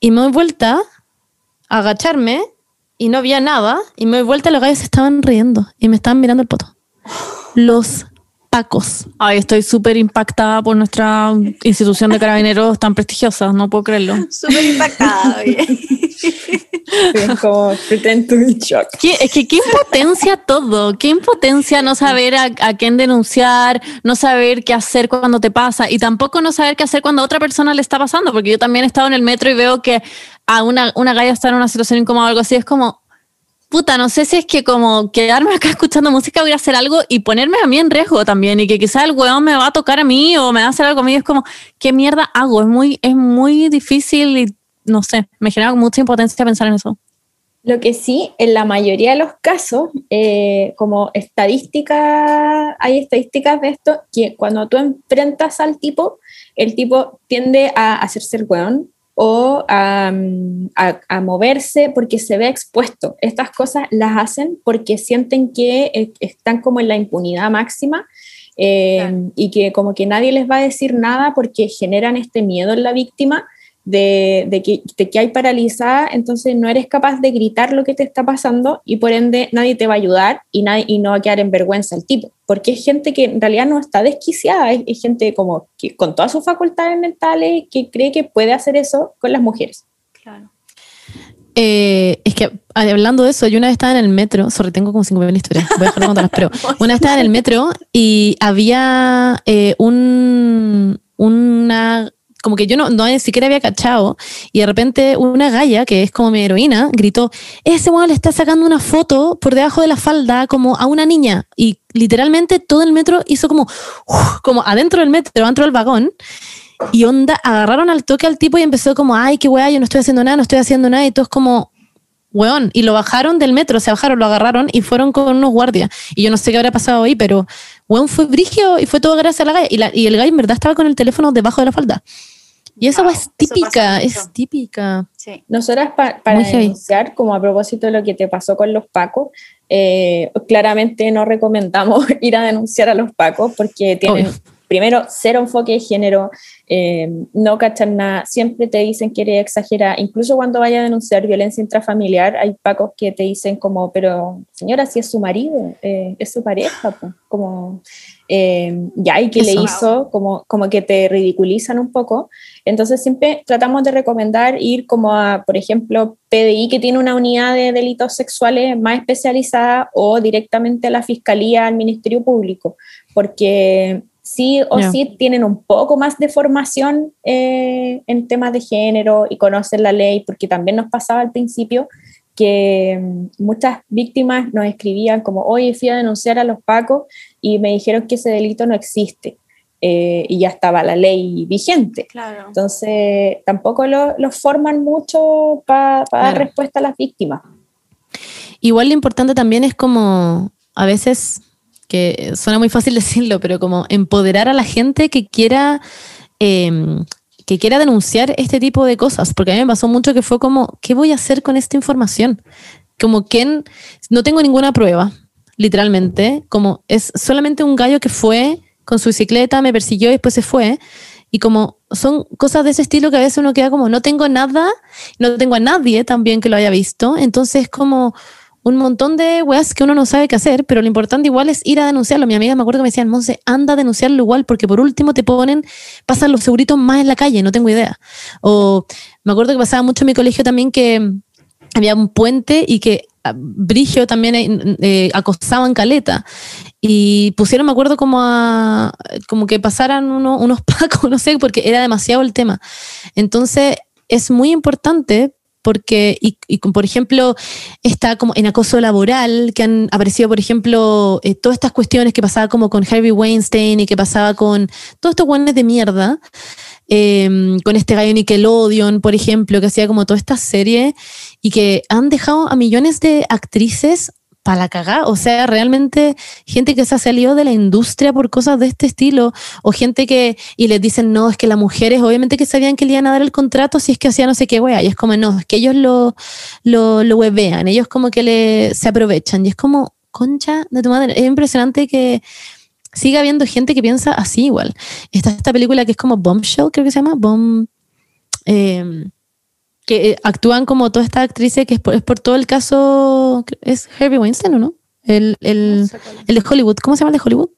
y me doy vuelta agacharme y no había nada y me doy vuelta y los gallos estaban riendo y me estaban mirando el poto. Los pacos. Ay, estoy súper impactada por nuestra institución de carabineros tan prestigiosa, no puedo creerlo. Súper impactada, como pretend to be shocked. es que qué impotencia todo, qué impotencia no saber a, a, quién denunciar, no saber qué hacer cuando te pasa y tampoco no saber qué hacer cuando a otra persona le está pasando, porque yo también he estado en el metro y veo que a una, una galla está en una situación incómoda o algo así, es como, puta, no sé si es que como quedarme acá escuchando música voy a hacer algo y ponerme a mí en riesgo también y que quizás el weón me va a tocar a mí o me va a hacer algo a mí, es como, ¿qué mierda hago? Es muy, es muy difícil y no sé, me genera mucha impotencia pensar en eso. Lo que sí, en la mayoría de los casos, eh, como estadística, hay estadísticas de esto, que cuando tú enfrentas al tipo, el tipo tiende a hacerse el weón, o a, moverse porque se ve expuesto. Estas cosas las hacen porque sienten que eh, están como en la impunidad máxima eh, y que como que nadie les va a decir nada porque generan este miedo en la víctima de, que, de, que, hay paralizada, entonces no eres capaz de gritar lo que te está pasando y por ende nadie te va a ayudar y, nadie, y no va a quedar en vergüenza el tipo, porque es gente que en realidad no está desquiciada, es, gente como que con todas sus facultades mentales que cree que puede hacer eso con las mujeres. Claro. Eh, es que hablando de eso, yo una vez estaba en el metro, sorry, tengo como cinco mil historias, voy a dejar de contarlas, pero una vez estaba en el metro y había eh, un, una como que yo no, no ni siquiera había cachado, y de repente una galla, que es como mi heroína, gritó, ese weón le está sacando una foto por debajo de la falda como a una niña, y literalmente todo el metro hizo como, como adentro del metro, adentro del vagón, y onda, agarraron al toque al tipo y empezó como, ay, qué weá, yo no estoy haciendo nada, no estoy haciendo nada, y todos como, weón, y lo bajaron del metro, se bajaron, lo agarraron y fueron con unos guardias, y yo no sé qué habrá pasado ahí, pero weón fue brigio y fue todo gracias a la galla, y, la, y el gallo en verdad estaba con el teléfono debajo de la falda. Y esa es típica, es típica. Sí. Nosotras para denunciar, como a propósito de lo que te pasó con los pacos, eh, claramente no recomendamos ir a denunciar a los pacos porque tienen, primero, cero enfoque de género, eh, no cachan nada, siempre te dicen que eres exagera, incluso cuando vaya a denunciar violencia intrafamiliar, hay pacos que te dicen como, pero señora, si es su marido, eh, es su pareja, como... ya, y que le hizo, como, como que te ridiculizan un poco. Entonces siempre tratamos de recomendar ir como a, por ejemplo, PDI, que tiene una unidad de delitos sexuales más especializada, o directamente a la Fiscalía, al Ministerio Público, porque sí o sí tienen un poco más de formación eh, en temas de género y conocen la ley, porque también nos pasaba al principio que mm, muchas víctimas nos escribían como, oye, fui a denunciar a los pacos y me dijeron que ese delito no existe. eh, y ya estaba la ley vigente. Claro. Entonces, tampoco los forman mucho para dar respuesta a las víctimas. Igual lo importante también es como, a veces, que suena muy fácil decirlo, pero como empoderar a la gente que quiera... Em, que quiera denunciar este tipo de cosas, porque a mí me pasó mucho que fue como, ¿qué voy a hacer con esta información? Como que no tengo ninguna prueba, literalmente, como es solamente un gallo que fue con su bicicleta, me persiguió y después se fue. Y como son cosas de ese estilo que a veces uno queda como, no tengo nada, no tengo a nadie también que lo haya visto. Entonces como un montón de weas que uno no sabe qué hacer, pero lo importante igual es ir a denunciarlo. Mi amiga me acuerdo que me decían, Monse, anda a denunciarlo igual, porque por último te ponen, pasan los seguritos más en la calle, no tengo idea. O me acuerdo que pasaba mucho en mi colegio también que había un puente y que Brigio también eh, eh, acosaban caleta y pusieron, me acuerdo, como como que pasaran unos pacos, no sé, porque era demasiado el tema. Entonces, es muy importante porque, y, por ejemplo, está como en acoso laboral, que han aparecido, por ejemplo, eh, todas estas cuestiones que pasaba como con Harvey Weinstein y que pasaba con todos estos guanes de mierda, Em, con este gallo Nickelodeon, por ejemplo, que hacía como toda esta serie y que han dejado a millones de actrices para la cagada. O sea, realmente gente que se ha salido de la industria por cosas de este estilo, o gente que, y les dicen, no, es que las mujeres, obviamente que sabían que le iban a dar el contrato si es que hacía no sé qué wea, y es como, no, es que ellos lo, lo, lo webean, ellos como que le, se aprovechan, y es como, concha de tu madre, es impresionante que sigue habiendo gente que piensa así igual. Está esta película que es como Bombshell, creo que se llama, Bomb, em, que eh, actúan como todas estas actrices, que es por, todo el caso, es Harvey Weinstein, ¿o no? El, el, el de Hollywood, ¿cómo se llama el de Hollywood?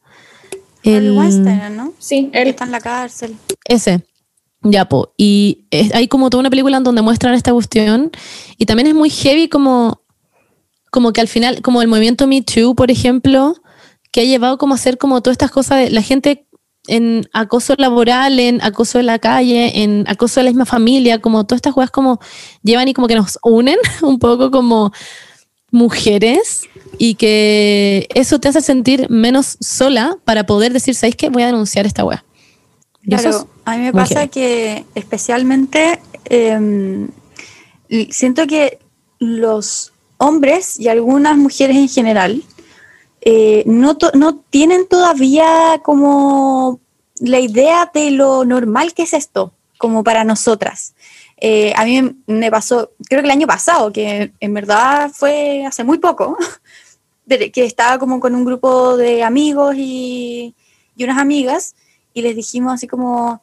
El Weinstein, ¿no? Sí, él está en la cárcel. Ese. Ya, po. Y hay como toda una película en donde muestran esta cuestión. Y también es muy heavy como, como que al final, como el movimiento Me Too, por ejemplo, que ha llevado como a hacer como todas estas cosas de la gente en acoso laboral, en acoso de la calle, en acoso de la misma familia, como todas estas cosas como llevan y como que nos unen un poco como mujeres y que eso te hace sentir menos sola para poder decir, ¿sabéis qué? Voy a denunciar esta wea. Claro, a mí me pasa que especialmente em, siento que los hombres y algunas mujeres en general eh, no, no tienen todavía como la idea de lo normal que es esto, como para nosotras. Eh, a mí me pasó, creo que el año pasado, que en verdad fue hace muy poco, que estaba como con un grupo de amigos y, y unas amigas y les dijimos así como,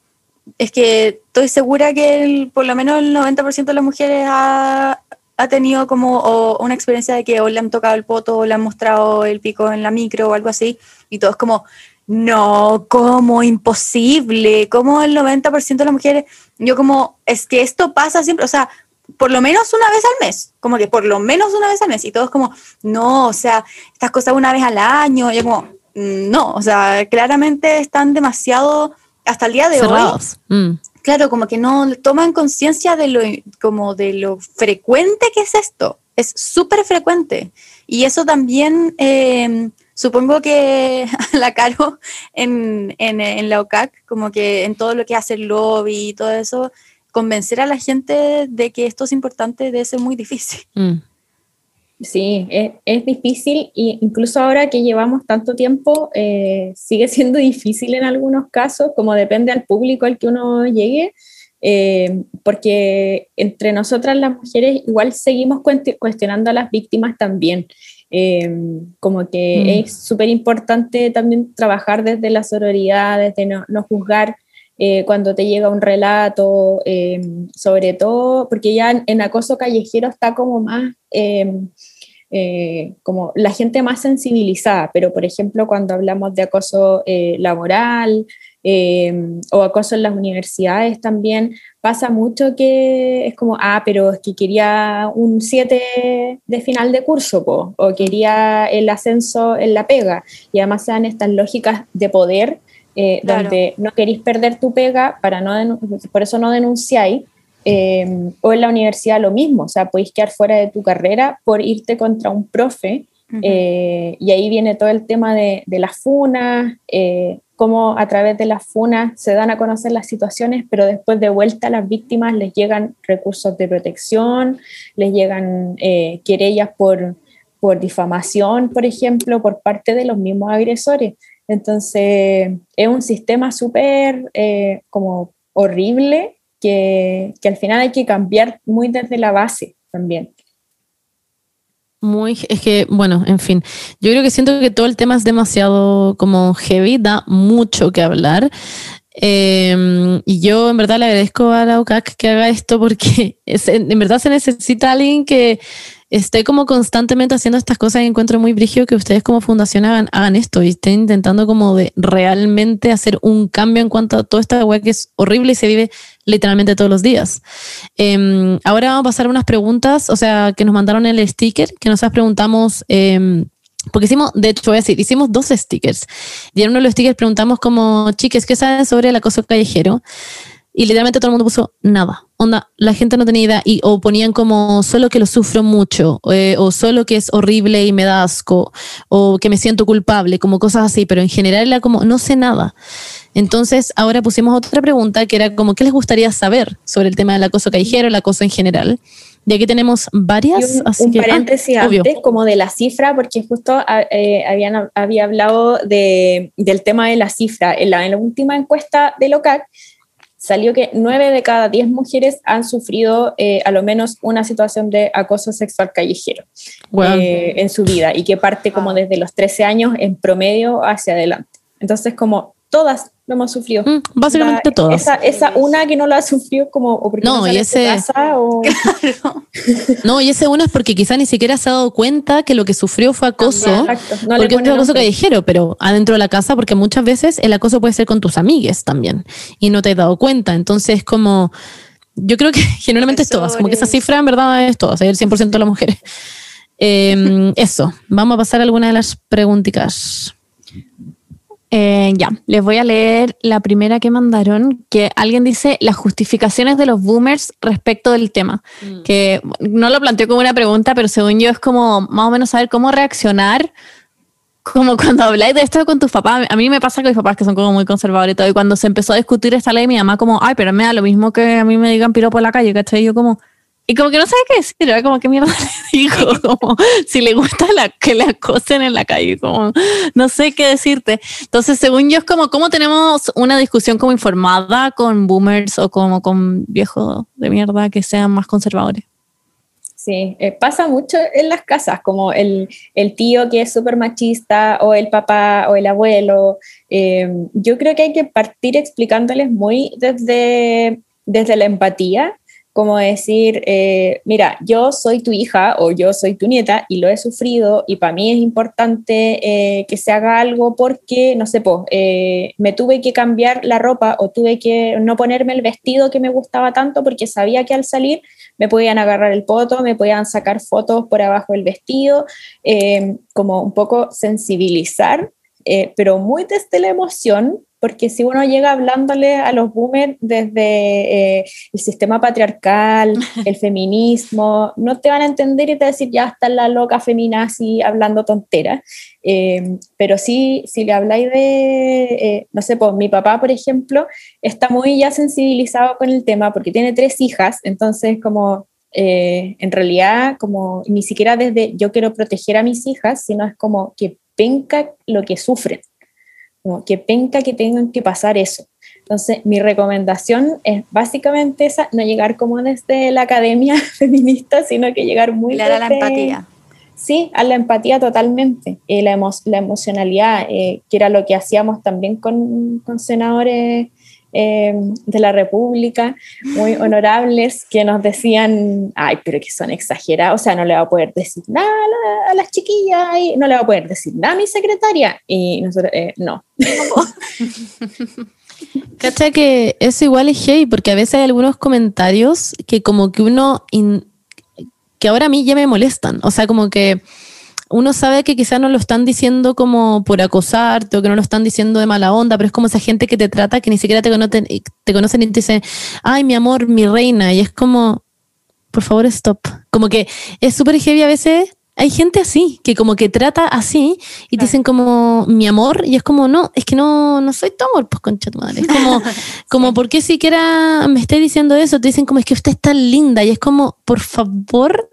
es que estoy segura que por lo menos el 90% de las mujeres ha, ha tenido como una experiencia de que o le han tocado el poto o le han mostrado el pico en la micro o algo así, y todo es como, no, como imposible, como el 90% de las mujeres, yo como, es que esto pasa siempre, o sea, por lo menos una vez al mes, como que por lo menos una vez al mes, y todos como, no, o sea, estas cosas una vez al año, yo como, mm, no, o sea, claramente están demasiado, hasta el día de hoy, claro, como que no toman conciencia de lo, como de lo frecuente que es esto. Es súper frecuente. Y eso también, em, supongo que la Caro en, en, la OCAC, como que en todo lo que hace el lobby y todo eso, convencer a la gente de que esto es importante debe ser muy difícil. Mm. Sí, es, difícil e incluso ahora que llevamos tanto tiempo eh, sigue siendo difícil en algunos casos, como depende al público al que uno llegue, eh, porque entre nosotras las mujeres igual seguimos cuestionando a las víctimas también. Eh, como que mm. es súper importante también trabajar desde la sororidad, desde no, no juzgar cuando te llega un relato, sobre todo porque ya en, acoso callejero está como más eh, como la gente más sensibilizada, pero por ejemplo cuando hablamos de acoso eh, laboral eh, o acoso en las universidades también, pasa mucho que es como, ah, pero es que quería un 7 de final de curso o quería el ascenso en la pega y además se dan estas lógicas de poder. Donde no queréis perder tu pega, para no por eso no denunciáis, Em, o en la universidad lo mismo, o sea, podéis quedar fuera de tu carrera por irte contra un profe Eh, y ahí viene todo el tema de, de las funas, eh, cómo a través de las funas se dan a conocer las situaciones, pero después de vuelta a las víctimas les llegan recursos de protección, les llegan eh, querellas por, por difamación, por ejemplo, por parte de los mismos agresores. Entonces, es un sistema súper como horrible que, que al final hay que cambiar muy desde la base también. Muy, es que, bueno, en fin, yo creo que siento que todo el tema es demasiado como heavy, da mucho que hablar. Em, y yo en verdad le agradezco a la UCAC que haga esto porque en verdad se necesita alguien que esté como constantemente haciendo estas cosas y encuentro muy brígido que ustedes como fundación hagan, hagan esto y estén intentando como de realmente hacer un cambio en cuanto a toda esta web que es horrible y se vive literalmente todos los días. Em, ahora vamos a pasar unas preguntas, o sea, que nos mandaron el sticker, que nosotros preguntamos... Eh, porque hicimos, de hecho voy a decir, hicimos dos stickers. Y en uno de los stickers preguntamos como, chiques, ¿qué saben sobre el acoso callejero? Y literalmente todo el mundo puso nada. Onda, la gente no tenía idea. Y, o ponían como solo que lo sufro mucho, eh, o solo que es horrible y me da asco, o que me siento culpable, como cosas así. Pero en general era como, no sé nada. Entonces, ahora pusimos otra pregunta que era como, ¿qué les gustaría saber sobre el tema del acoso callejero, el acoso en general? Y aquí tenemos varias. un, así que, ah, paréntesis antes, como de la cifra, porque justo ah, eh, habían, había hablado de, del tema de la cifra. En la, en la última encuesta de LOCAC salió que 9 de cada 10 mujeres han sufrido eh, a lo menos una situación de acoso sexual callejero eh, en su vida y que parte como desde los 13 años en promedio hacia adelante. Entonces, como todas lo hemos sufrido. Mm, básicamente todas. Esa, esa, una que no la sufrió como o porque no, no y ese casa, o... no, y ese uno es porque quizá ni siquiera se ha dado cuenta que lo que sufrió fue acoso, no porque es acoso callejero, pero adentro de la casa, porque muchas veces el acoso puede ser con tus amigues también y no te has dado cuenta. Entonces, como yo creo que generalmente es todas, como que esa cifra en verdad es todas, el 100% de las mujeres. Eh, eso, vamos a pasar a algunas de las preguntitas. Eh, ya, les voy a leer la primera que mandaron, que alguien dice las justificaciones de los boomers respecto del tema, mm. que no lo planteó como una pregunta, pero según yo es como más o menos saber cómo reaccionar, como cuando habláis de esto con tus papás, a mí me pasa con mis papás que son como muy conservadores y todo, y cuando se empezó a discutir esta ley, mi mamá como, ay, pero me da lo mismo que a mí me digan piropo por la calle, ¿cachai? Y yo como, y como que no sabe qué decir, era como que mierda le dijo, como si le gusta la, que le acosen en la calle, como no sé qué decirte. Entonces, según yo, es como cómo tenemos una discusión como informada con boomers o como con viejos de mierda que sean más conservadores. Sí, eh, pasa mucho en las casas, como el, el tío que es súper machista o el papá o el abuelo. Eh, yo creo que hay que partir explicándoles muy desde, desde la empatía como decir, eh, mira, yo soy tu hija o yo soy tu nieta y lo he sufrido y para mí es importante eh, que se haga algo porque, no sé, pues, me tuve que cambiar la ropa o tuve que no ponerme el vestido que me gustaba tanto porque sabía que al salir me podían agarrar el poto, me podían sacar fotos por abajo del vestido, como un poco sensibilizar, pero muy desde la emoción porque si uno llega hablándole a los boomers desde eh, el sistema patriarcal, el feminismo, no te van a entender y te van a decir, ya está la loca feminazi hablando tonteras. Eh, pero sí, si le habláis de, eh, no sé, pues mi papá, por ejemplo, está muy ya sensibilizado con el tema porque tiene tres hijas, entonces como en realidad, como ni siquiera desde yo quiero proteger a mis hijas, sino es como que penca lo que sufren como que penca que tengan que pasar eso. Entonces, mi recomendación es básicamente esa, no llegar como desde la academia feminista, sino que llegar muy claro a la empatía. Sí, a la empatía totalmente. y la, la, emocionalidad, eh, que era lo que hacíamos también con, con senadores eh, de la República, muy honorables, que nos decían, ay, pero que son exagerados, o sea, no le va a poder decir nada a, las chiquillas, no le va a poder decir nada a mi secretaria, y nosotros, eh, no. Cacha que eso igual es hey, porque a veces hay algunos comentarios que como que uno, que ahora a mí ya me molestan, o sea, como que uno sabe que quizás no lo están diciendo como por acosarte o que no lo están diciendo de mala onda, pero es como esa gente que te trata que ni siquiera te conocen, te conocen y te dicen, ay, mi amor, mi reina, y es como, por favor, stop. Como que es súper heavy a veces hay gente así, que como que trata así y te dicen como mi amor, y es como, no, es que no, no soy tu amor, pues concha tu madre. Es como, como ¿por qué siquiera me esté diciendo eso? Te dicen como, es que usted es tan linda, y es como, por favor,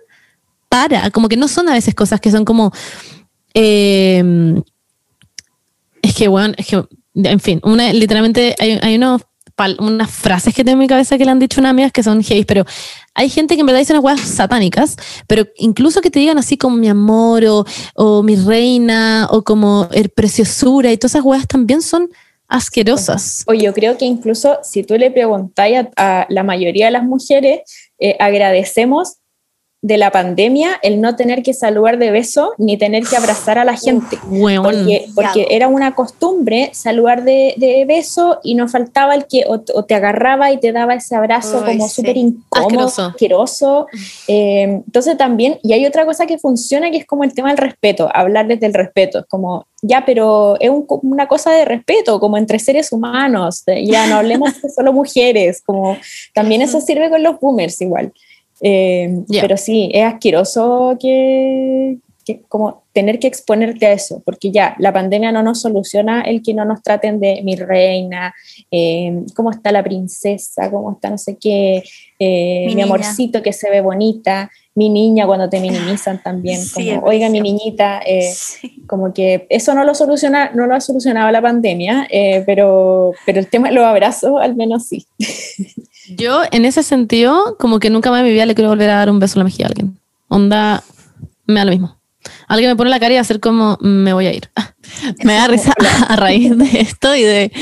para. Como que no son a veces cosas que son como. Em, es que, bueno, es que, en fin, una, literalmente hay, hay unos unas frases que tengo en mi cabeza que le han dicho unas amigas que son gays, pero hay gente que en verdad dice unas weas satánicas, pero incluso que te digan así como mi amor o, o mi reina o como el preciosura y todas esas weas también son asquerosas. O yo creo que incluso si tú le preguntas a, la mayoría de las mujeres, eh, agradecemos de la pandemia el no tener que saludar de beso ni tener que abrazar a la gente. porque, era una costumbre saludar de, beso y no faltaba el que o, te agarraba y te daba ese abrazo como súper incómodo, asqueroso. Eh, entonces también, y hay otra cosa que funciona que es como el tema del respeto, hablar desde el respeto. Es como, ya, pero es una cosa de respeto, como entre seres humanos, ya no hablemos de solo mujeres, como también eso sirve con los boomers igual. Eh, pero sí, es asqueroso que, como tener que exponerte a eso, porque ya la pandemia no nos soluciona el que no nos traten de mi reina, eh, cómo está la princesa, cómo está no sé qué, eh, mi, amorcito que se ve bonita, mi niña cuando te minimizan también, como, oiga mi niñita, como que eso no lo soluciona, no lo ha solucionado la pandemia, pero, pero el tema de los abrazos al menos sí. Yo, en ese sentido, como que nunca más en mi vida le quiero volver a dar un beso en la mejilla a alguien. Onda, me da lo mismo. Alguien me pone la cara y hacer como, me voy a ir. me da risa a raíz de esto y de...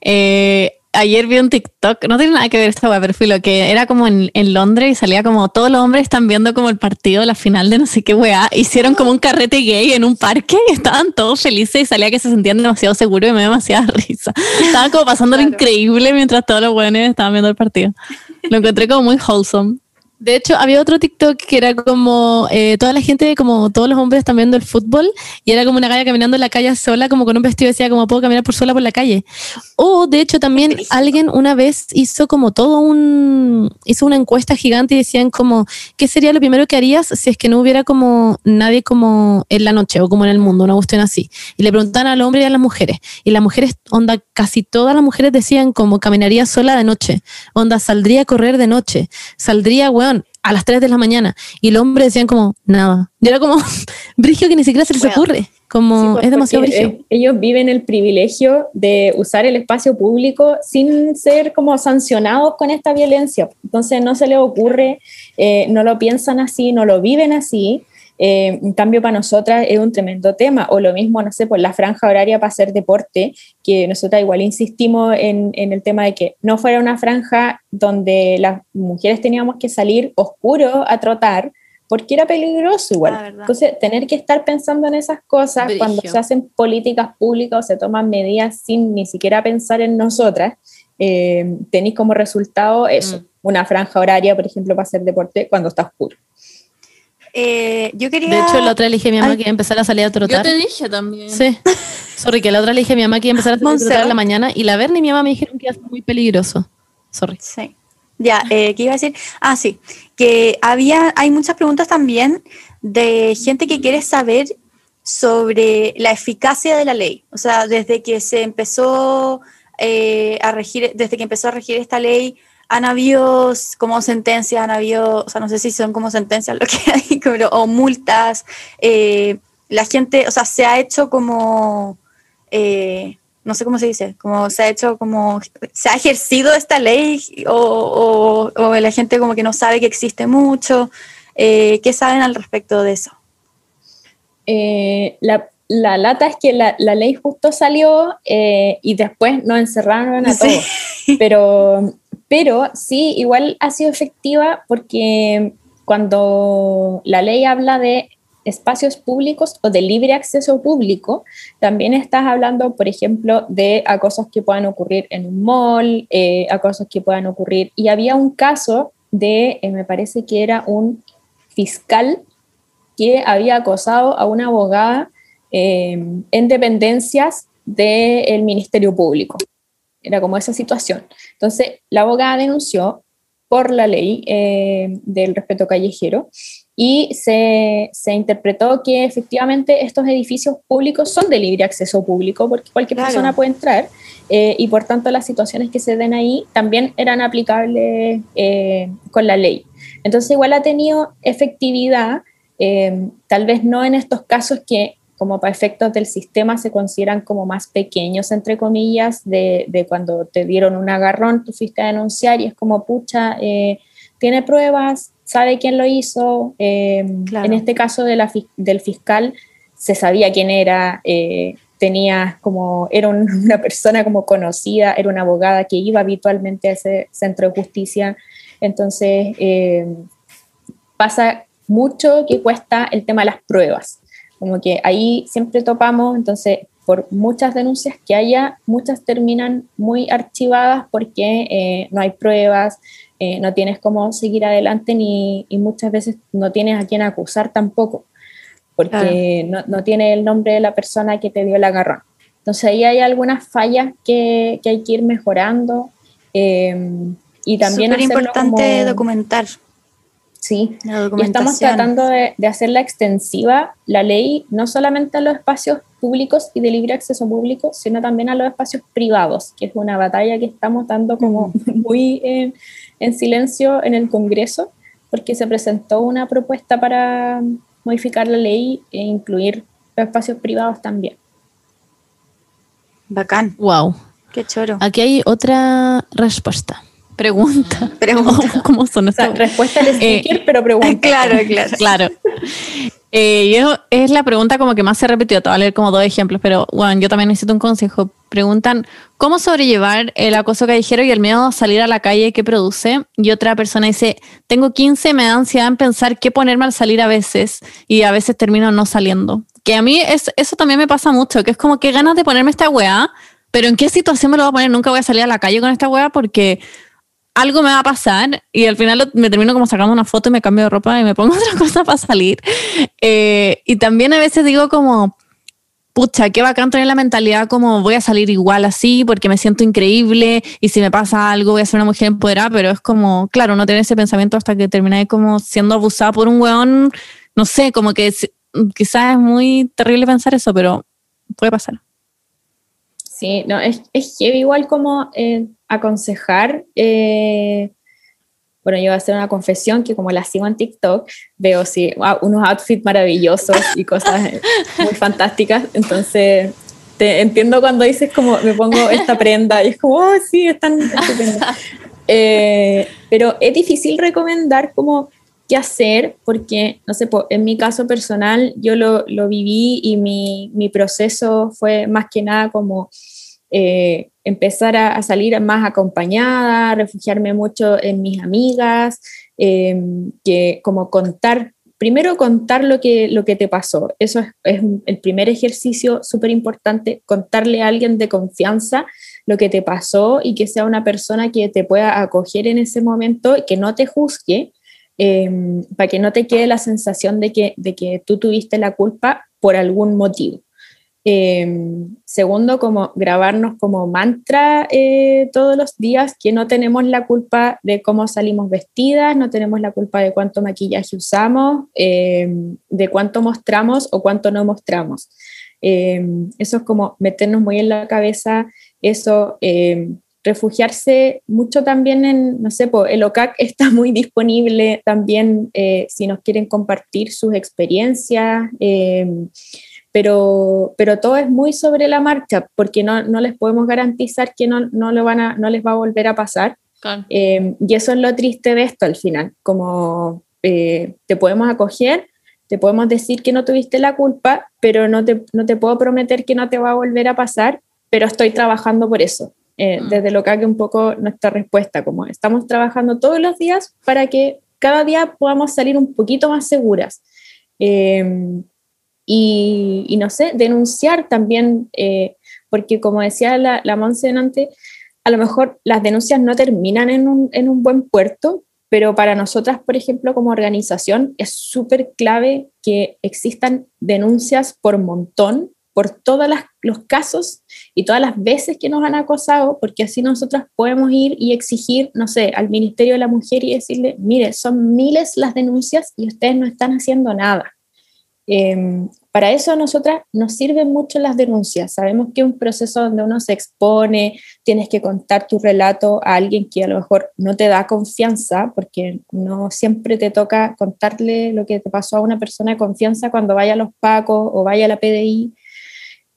Eh, ayer vi un TikTok, no tiene nada que ver esta pero fue lo que era como en, en, Londres y salía como todos los hombres están viendo como el partido, la final de no sé qué weá. Hicieron como un carrete gay en un parque y estaban todos felices y salía que se sentían demasiado seguros y me dio demasiada risa. Estaban como pasando lo increíble mientras todos los buenos estaban viendo el partido. Lo encontré como muy wholesome. De hecho, había otro TikTok que era como eh, toda la gente, como todos los hombres están viendo el fútbol y era como una galla caminando en la calle sola, como con un vestido decía como puedo caminar por sola por la calle. O de hecho también alguien una vez hizo como todo un, hizo una encuesta gigante y decían como, ¿qué sería lo primero que harías si es que no hubiera como nadie como en la noche o como en el mundo, una cuestión así? Y le preguntaban al hombre y a las mujeres. Y las mujeres, onda, casi todas las mujeres decían como caminaría sola de noche, onda, saldría a correr de noche, saldría, weón, a las 3 de la mañana. Y el hombre decían como, nada. Y era como, brigio que ni siquiera se les ocurre. Como, pues, es demasiado brigio. Eh, ellos viven el privilegio de usar el espacio público sin ser como sancionados con esta violencia. Entonces no se les ocurre, eh, no lo piensan así, no lo viven así. Eh, en cambio, para nosotras es un tremendo tema. O lo mismo, no sé, por la franja horaria para hacer deporte, que nosotras igual insistimos en, en, el tema de que no fuera una franja donde las mujeres teníamos que salir oscuro a trotar, porque era peligroso igual. Ah, Entonces, tener que estar pensando en esas cosas cuando se hacen políticas públicas o se toman medidas sin ni siquiera pensar en nosotras, eh, tenéis como resultado eso, mm. una franja horaria, por ejemplo, para hacer deporte cuando está oscuro. Eh, yo quería... De hecho, la otra le dije a mi mamá que iba a empezar a salir a trotar. Yo te dije también. Sí. Sorry, que la otra le dije a mi mamá que iba a empezar a salir a trotar en la mañana y la Bernie y mi mamá me dijeron que iba a ser muy peligroso. Sorry. Sí. Ya, eh, ¿qué iba a decir? Ah, sí, que había, hay muchas preguntas también de gente que quiere saber sobre la eficacia de la ley. O sea, desde que se empezó eh, a regir, desde que empezó a regir esta ley, han habido como sentencias, han habido, o sea, no sé si son como sentencias lo que hay, o multas. Eh, la gente, o sea, se ha hecho como, eh, no sé cómo se dice, como se ha hecho como, se ha ejercido esta ley o, la gente como que no sabe que existe mucho. Eh, ¿Qué saben al respecto de eso? la, la lata es que la, la ley justo salió y después nos encerraron a todos. Pero pero sí, igual ha sido efectiva porque cuando la ley habla de espacios públicos o de libre acceso público, también estás hablando, por ejemplo, de acosos que puedan ocurrir en un mall, eh, acosos que puedan ocurrir. Y había un caso de, eh, me parece que era un fiscal que había acosado a una abogada eh, en dependencias del Ministerio Público. Era como esa situación. Entonces, la abogada denunció por la ley eh, del respeto callejero y se, se, interpretó que efectivamente estos edificios públicos son de libre acceso público porque cualquier persona puede entrar eh, y por tanto las situaciones que se den ahí también eran aplicables eh, con la ley. Entonces igual ha tenido efectividad, eh, tal vez no en estos casos que como para efectos del sistema se consideran como más pequeños, entre comillas, de, de cuando te dieron un agarrón, tú fuiste a denunciar y es como, pucha, tiene pruebas, sabe quién lo hizo. Em, en este caso de la, del fiscal, se sabía quién era, eh, tenía como, era una persona como conocida, era una abogada que iba habitualmente a ese centro de justicia. Entonces, em, pasa mucho que cuesta el tema de las pruebas. Como que ahí siempre topamos, entonces, por muchas denuncias que haya, muchas terminan muy archivadas porque eh, no hay pruebas, eh, no tienes cómo seguir adelante ni, y muchas veces no tienes a quién acusar tampoco, porque no, no, tiene el nombre de la persona que te dio el agarrón. Entonces ahí hay algunas fallas que, que hay que ir mejorando. Eh, y también... Es importante documentar. Sí, y estamos tratando de, de, hacerla extensiva, la ley, no solamente a los espacios públicos y de libre acceso público, sino también a los espacios privados, que es una batalla que estamos dando como muy eh, en silencio en el Congreso, porque se presentó una propuesta para modificar la ley e incluir los espacios privados también. Bacán. Wow. Qué choro. Aquí hay otra respuesta. Pregunta. Pregunta. ¿Cómo son o sea, respuesta al eh, sticker, pero pregunta. Claro, claro. Claro. Eh, y es la pregunta como que más se repitió. Te voy a leer como dos ejemplos, pero bueno, yo también necesito un consejo. Preguntan, ¿cómo sobrellevar el acoso callejero y el miedo a salir a la calle que produce? Y otra persona dice, tengo 15, me da ansiedad en pensar qué ponerme al salir a veces y a veces termino no saliendo. Que a mí es, eso también me pasa mucho, que es como que ganas de ponerme esta weá, pero ¿en qué situación me lo voy a poner? Nunca voy a salir a la calle con esta weá porque algo me va a pasar y al final me termino como sacando una foto y me cambio de ropa y me pongo otra cosa para salir. Eh, y también a veces digo como, pucha, qué bacán tener la mentalidad como voy a salir igual así porque me siento increíble y si me pasa algo voy a ser una mujer empoderada, pero es como, claro, no tener ese pensamiento hasta que terminé como siendo abusada por un weón, no sé, como que quizás es muy terrible pensar eso, pero puede pasar. Sí, no, es, es igual como eh, aconsejar. Eh, bueno, yo voy a hacer una confesión que como la sigo en TikTok, veo sí, unos outfits maravillosos y cosas muy fantásticas. Entonces, te entiendo cuando dices como me pongo esta prenda y es como, oh, sí, están estupenda. Eh, pero es difícil recomendar como qué hacer porque, no sé, en mi caso personal yo lo, lo viví y mi, mi, proceso fue más que nada como eh, empezar a, salir más acompañada, refugiarme mucho en mis amigas, em, que como contar, primero contar lo que, lo que te pasó. Eso es, el primer ejercicio súper importante, contarle a alguien de confianza lo que te pasó y que sea una persona que te pueda acoger en ese momento, que no te juzgue, em, para que no te quede la sensación de que, de que tú tuviste la culpa por algún motivo. Em, segundo, como grabarnos como mantra eh, todos los días, que no tenemos la culpa de cómo salimos vestidas, no tenemos la culpa de cuánto maquillaje usamos, em, de cuánto mostramos o cuánto no mostramos. Em, eso es como meternos muy en la cabeza, eso, refugiarse mucho también en, no sé, el OCAC está muy disponible también eh, si nos quieren compartir sus experiencias pero, pero todo es muy sobre la marcha, porque no, no les podemos garantizar que no, no, lo van a, no les va a volver a pasar. Eh, y eso es lo triste de esto al final, como eh, te podemos acoger, te podemos decir que no tuviste la culpa, pero no te, no te puedo prometer que no te va a volver a pasar, pero estoy trabajando por eso. Eh, mm. Desde lo que haga un poco nuestra respuesta, como estamos trabajando todos los días para que cada día podamos salir un poquito más seguras. Y, no sé, denunciar también, eh, porque como decía la, la Monse antes, a lo mejor las denuncias no terminan en un, en un buen puerto, pero para nosotras, por ejemplo, como organización, es súper clave que existan denuncias por montón por todos los casos y todas las veces que nos han acosado, porque así nosotros podemos ir y exigir, no sé, al Ministerio de la Mujer y decirle, mire, son miles las denuncias y ustedes no están haciendo nada. Em, para eso a nosotras nos sirven mucho las denuncias. Sabemos que es un proceso donde uno se expone, tienes que contar tu relato a alguien que a lo mejor no te da confianza, porque no siempre te toca contarle lo que te pasó a una persona de confianza cuando vaya a los pacos o vaya a la PDI.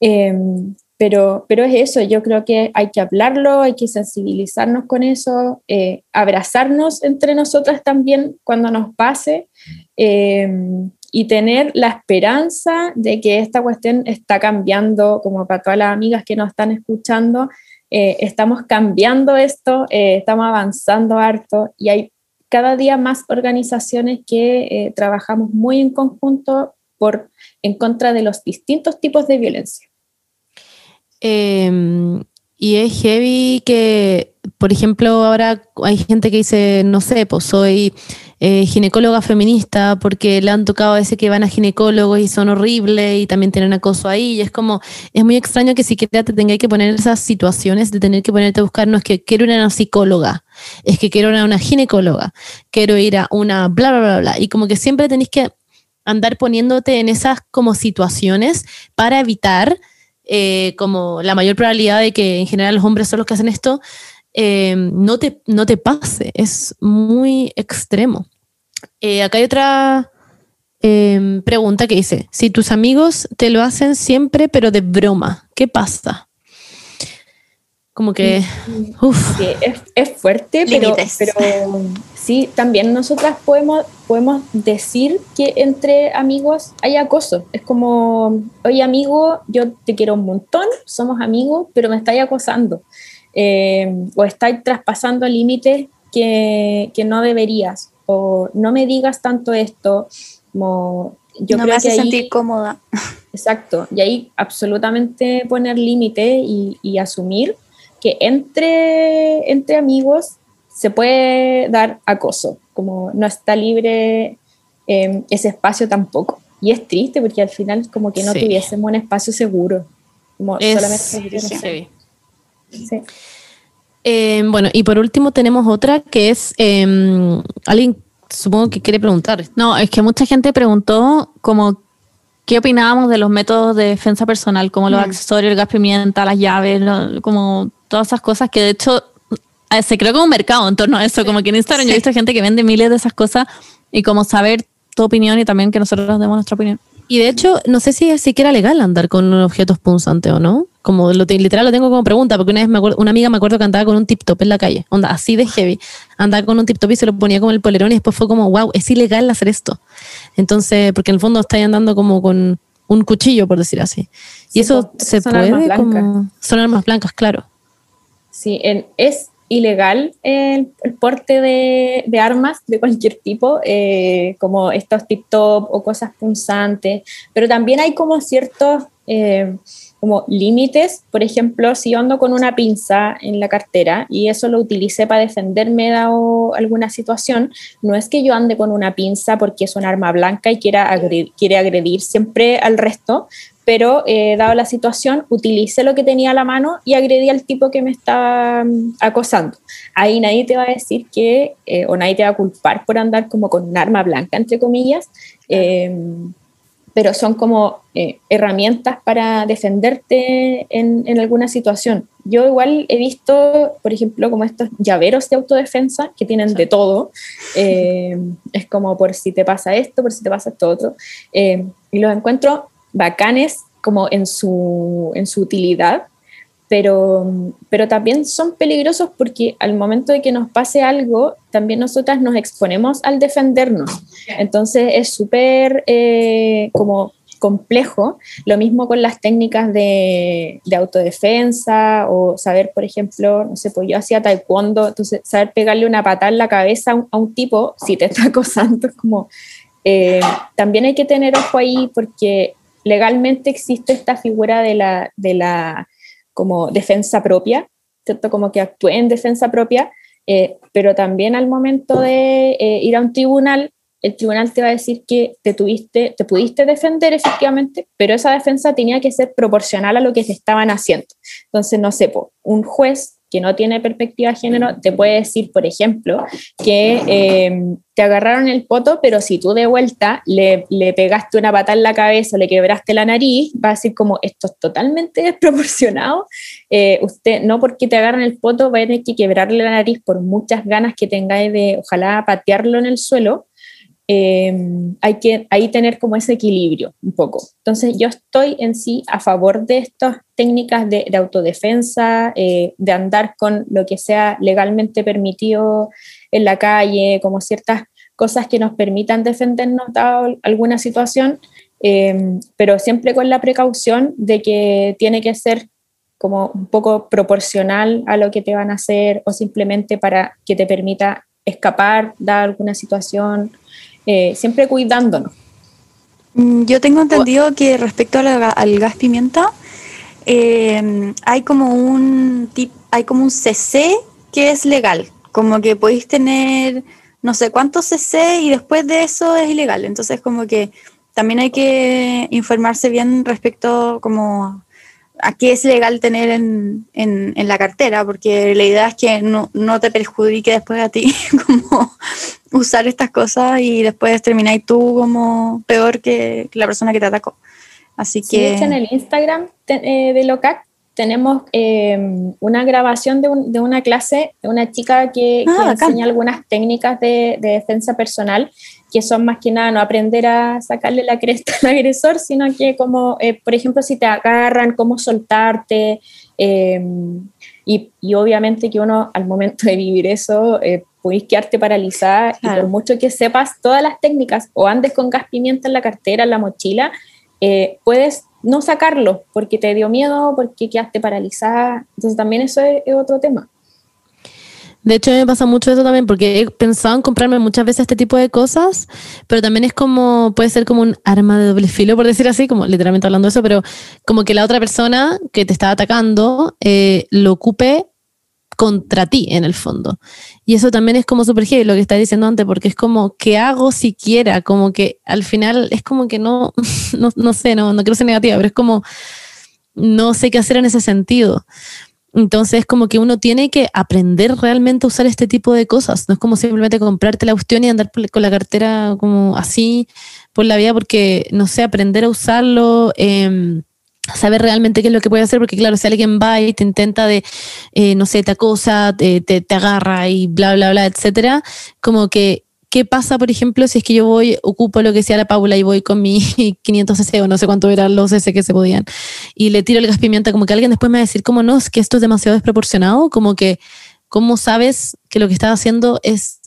Em, pero, pero es eso, yo creo que hay que hablarlo, hay que sensibilizarnos con eso, eh, abrazarnos entre nosotras también cuando nos pase. Em, y tener la esperanza de que esta cuestión está cambiando, como para todas las amigas que nos están escuchando, eh, estamos cambiando esto, eh, estamos avanzando harto y hay cada día más organizaciones que eh, trabajamos muy en conjunto por, en contra de los distintos tipos de violencia. Em, y es heavy que, por ejemplo, ahora hay gente que dice, no sé, pues soy eh, ginecóloga feminista porque le han tocado a veces que van a ginecólogos y son horribles y también tienen acoso ahí. Y es como, es muy extraño que siquiera te tengáis que poner esas situaciones de tener que ponerte a buscar, no es que quiero ir a una psicóloga, es que quiero ir a una ginecóloga, quiero ir a una bla, bla, bla, bla. Y como que siempre tenéis que andar poniéndote en esas como situaciones para evitar eh, como la mayor probabilidad de que en general los hombres son los que hacen esto, Em, no, te, no te pase. Es muy extremo. Eh, acá hay otra em, pregunta que dice, si tus amigos te lo hacen siempre, pero de broma, ¿qué pasa? Como que, uf. es, fuerte, pero, pero, sí, también nosotras podemos, podemos decir que entre amigos hay acoso. Es como, oye amigo, yo te quiero un montón, somos amigos, pero me estáis acosando. Eh, o estás traspasando límites que, que, no deberías, o no me digas tanto esto, como yo no creo me hace sentir cómoda. Exacto, y ahí absolutamente poner límite y, y, asumir que entre, entre amigos se puede dar acoso, como no está libre eh, ese espacio tampoco. Y es triste porque al final como que no tuviésemos un espacio seguro. Como solamente Sí. Eh, bueno, y por último tenemos otra que es em, alguien, supongo que quiere preguntar. No, es que mucha gente preguntó como qué opinábamos de los métodos de defensa personal, como los mm. accesorios, el gas pimienta, las llaves, como todas esas cosas que de hecho eh, se creó como un mercado en torno a eso, como que en Instagram yo he visto gente que vende miles de esas cosas y como saber tu opinión y también que nosotros demos nuestra opinión. Y de hecho, no sé si es siquiera legal andar con objetos punzantes o no. Como lo literal lo tengo como pregunta, porque una vez me acuerdo, una amiga me acuerdo que andaba con un tip top en la calle, onda, así de heavy. Andaba con un tip top y se lo ponía como el polerón y después fue como, wow, es ilegal hacer esto. Entonces, porque en el fondo está andando como con un cuchillo, por decir así. y eso se puede como... Son armas blancas, claro. Sí, en, es ilegal el, porte de, armas de cualquier tipo, eh, como estos tip-top o cosas punzantes, pero también hay como ciertos eh, como límites, por ejemplo, si yo ando con una pinza en la cartera y eso lo utilicé para defenderme de alguna situación, no es que yo ande con una pinza porque es un arma blanca y quiera quiere agredir siempre al resto, pero eh, dado la situación, utilicé lo que tenía a la mano y agredí al tipo que me estaba mm, acosando. Ahí nadie te va a decir que, eh, o nadie te va a culpar por andar como con un arma blanca, entre comillas, em, pero son como eh, herramientas para defenderte en, en, alguna situación. Yo igual he visto, por ejemplo, como estos llaveros de autodefensa que tienen de todo. Em, es como por si te pasa esto, por si te pasa esto otro. Em, y los encuentro bacanes como en su, en su utilidad, pero, pero también son peligrosos porque al momento de que nos pase algo, también nosotras nos exponemos al defendernos. Entonces es súper eh, como complejo. Lo mismo con las técnicas de, de, autodefensa o saber, por ejemplo, no sé, pues yo hacía taekwondo, entonces saber pegarle una patada en la cabeza a un, a un tipo si te está acosando es como... Eh, también hay que tener ojo ahí porque legalmente existe esta figura de la, de la como defensa propia, ¿cierto? Como que actúe en defensa propia, eh, pero también al momento de eh, ir a un tribunal, el tribunal te va a decir que te tuviste, te pudiste defender efectivamente, pero esa defensa tenía que ser proporcional a lo que te estaban haciendo. Entonces, no sé, un juez que no tiene perspectiva de género te puede decir, por ejemplo, que eh, te agarraron el poto, pero si tú de vuelta le, le, pegaste una pata en la cabeza, le quebraste la nariz, va a decir como esto es totalmente desproporcionado. Eh, usted, no porque te agarran el poto, va a tener que quebrarle la nariz por muchas ganas que tengáis de, ojalá, patearlo en el suelo. Em, hay que ahí tener como ese equilibrio un poco. Entonces yo estoy en sí a favor de estas técnicas de, autodefensa, eh, de andar con lo que sea legalmente permitido en la calle, como ciertas cosas que nos permitan defendernos dado alguna situación, em, pero siempre con la precaución de que tiene que ser como un poco proporcional a lo que te van a hacer o simplemente para que te permita escapar de alguna situación eh, siempre cuidándonos. Mm, yo tengo entendido que respecto al gas pimienta, eh, hay como un tip, hay como un CC que es legal, como que podéis tener no sé cuántos CC y después de eso es ilegal. Entonces como que también hay que informarse bien respecto como a qué es legal tener en, en, en la cartera, porque la idea es que no, no te perjudique después a ti como usar estas cosas y después termináis tú como peor que, la persona que te atacó. Así que... en el Instagram eh, de LOCAC tenemos eh, una grabación de, de, una clase de una chica que, ah, enseña algunas técnicas de, de, defensa personal que son más que nada no aprender a sacarle la cresta al agresor, sino que como, eh, por ejemplo, si te agarran, cómo soltarte. Y, y, obviamente que uno al momento de vivir eso podéis quedarte paralizada y por mucho que sepas todas las técnicas o andes con gas pimienta en la cartera, en la mochila, eh, puedes no sacarlo porque te dio miedo, porque quedaste paralizada. Entonces también eso es, otro tema. De hecho, a mí me pasa mucho eso también, porque he pensado en comprarme muchas veces este tipo de cosas, pero también es como, puede ser como un arma de doble filo, por decir así, como literalmente hablando de eso, pero como que la otra persona que te está atacando eh, lo ocupe contra ti en el fondo. Y eso también es como súper heavy lo que estaba diciendo antes, porque es como, ¿qué hago siquiera? Como que al final es como que no, no, no sé, no, no quiero ser negativa, pero es como, no sé qué hacer en ese sentido. Entonces, es como que uno tiene que aprender realmente a usar este tipo de cosas. No es como simplemente comprarte la cuestión y andar con la cartera como así por la vida, porque, no sé, aprender a usarlo. Eh, saber realmente qué es lo que puede hacer, porque claro, si alguien va y te intenta de, eh, no sé, te acosa, te, te, agarra y bla, bla, bla, etcétera, como que, ¿qué pasa, por ejemplo, si es que yo voy, ocupo lo que sea la Paula y voy con mi 500 cc o no sé cuánto eran los cc que se podían, y le tiro el gas pimienta, como que alguien después me va a decir, como no, es que esto es demasiado desproporcionado, como que, ¿cómo sabes que lo que estás haciendo es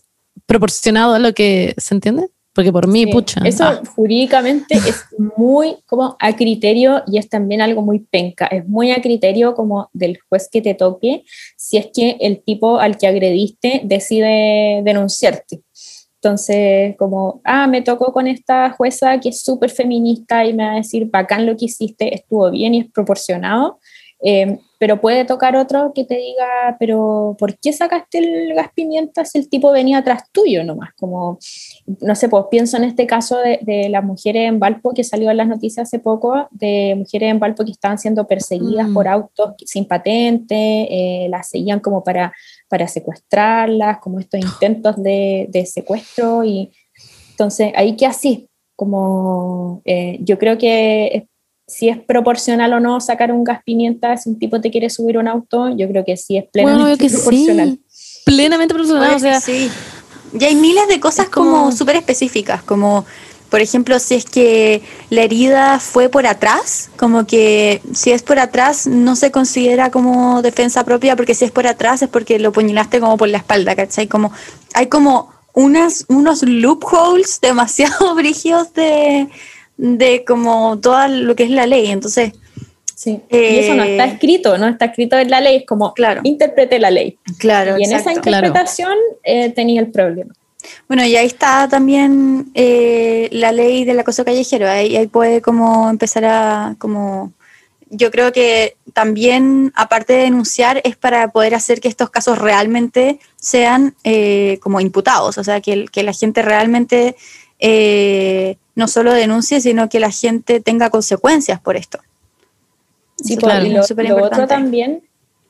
proporcionado a lo que se entiende? Porque por mí, pucha. Eso ah. jurídicamente es muy como a criterio y es también algo muy penca. Es muy a criterio como del juez que te toque si es que el tipo al que agrediste decide denunciarte. Entonces, como, ah, me tocó con esta jueza que es súper feminista y me va a decir, bacán lo que hiciste, estuvo bien y es proporcionado. Eh, pero puede tocar otro que te diga, pero ¿por qué sacaste el gas pimienta si el tipo venía atrás tuyo nomás? Como, no sé, pues pienso en este caso de, de las mujeres en Valpo que salió en las noticias hace poco, de mujeres en Valpo que estaban siendo perseguidas mm. por autos sin patente, eh, las seguían como para, para secuestrarlas, como estos intentos de, de secuestro y entonces ahí que así, como eh, yo creo que si es proporcional o no sacar un gas pimienta si un tipo te quiere subir un auto, yo creo que sí es plenamente proporcional. Plenamente proporcional, o sea, sí. Y hay miles de cosas como, súper específicas, como por ejemplo, si es que la herida fue por atrás, como que si es por atrás no se considera como defensa propia, porque si es por atrás es porque lo puñalaste como por la espalda, ¿cachai? Como, hay como unas, unos loopholes demasiado brígidos de, de como todo lo que es la ley. Entonces, Sí. y eso no está eh, escrito, no está escrito en la ley, es como, claro, interprete la ley. Claro, y en esa interpretación eh, tenía el problema. Bueno, y ahí está también eh, la ley del acoso callejero, ahí, ahí puede como empezar a, como, yo creo que también, aparte de denunciar, es para poder hacer que estos casos realmente sean como imputados, o sea, que, que la gente realmente eh, no solo denuncie, sino que la gente tenga consecuencias por esto. Sí, claro. y lo, lo otro también,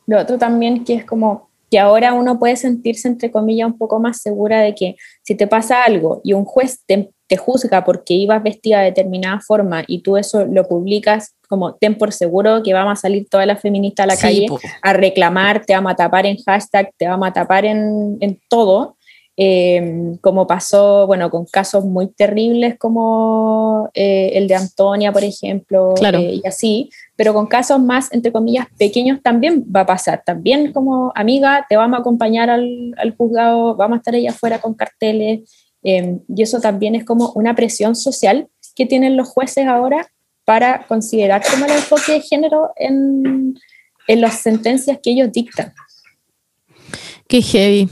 lo otro también que es como que ahora uno puede sentirse, entre comillas, un poco más segura de que si te pasa algo y un juez te, te juzga porque ibas vestida de determinada forma y tú eso lo publicas como ten por seguro que vamos a salir todas las feministas a la calle a reclamar, te vamos a tapar en hashtag, te vamos a tapar en, en todo, eh, como pasó, bueno, con casos muy terribles como eh, el de Antonia, por ejemplo, eh, y así, pero con casos más, entre comillas, pequeños también va a pasar. También como amiga, te vamos a acompañar al, al juzgado, vamos a estar ahí afuera con carteles, y eso también es como una presión social que tienen los jueces ahora para considerar como el enfoque de género en, en las sentencias que ellos dictan. Qué heavy.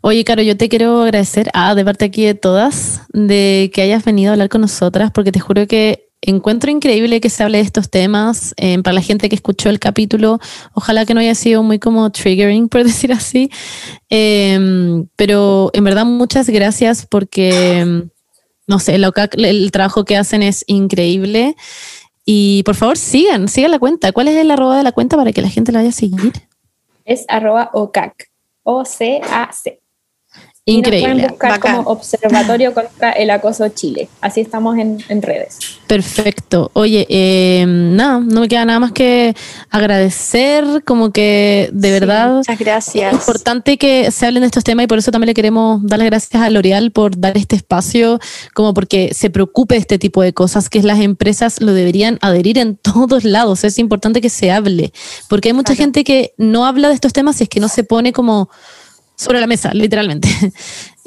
Oye, Caro, yo te quiero agradecer, ah, de parte aquí de todas, de que hayas venido a hablar con nosotras, porque te juro que encuentro increíble que se hable de estos temas. Eh, para la gente que escuchó el capítulo, ojalá que no haya sido muy como triggering, por decir así. Em, pero en verdad, muchas gracias porque, no sé, el, el trabajo que hacen es increíble. Y por favor, sigan, sigan la cuenta. ¿Cuál es el arroba de la cuenta para que la gente la vaya a seguir? Es arroba OCAC, O-C-A-C. Increíble. pueden buscar como Observatorio contra el Acoso Chile. Así estamos en, redes. Perfecto. Oye, eh, nada, no me queda nada más que agradecer, como que de verdad. Muchas gracias. Es importante que se hablen de estos temas y por eso también le queremos dar las gracias a L'Oreal por dar este espacio, como porque se preocupe de este tipo de cosas, que las empresas lo deberían adherir en todos lados. Es importante que se hable, porque hay mucha gente que no habla de estos temas y es que no se pone como sobre la mesa, literalmente.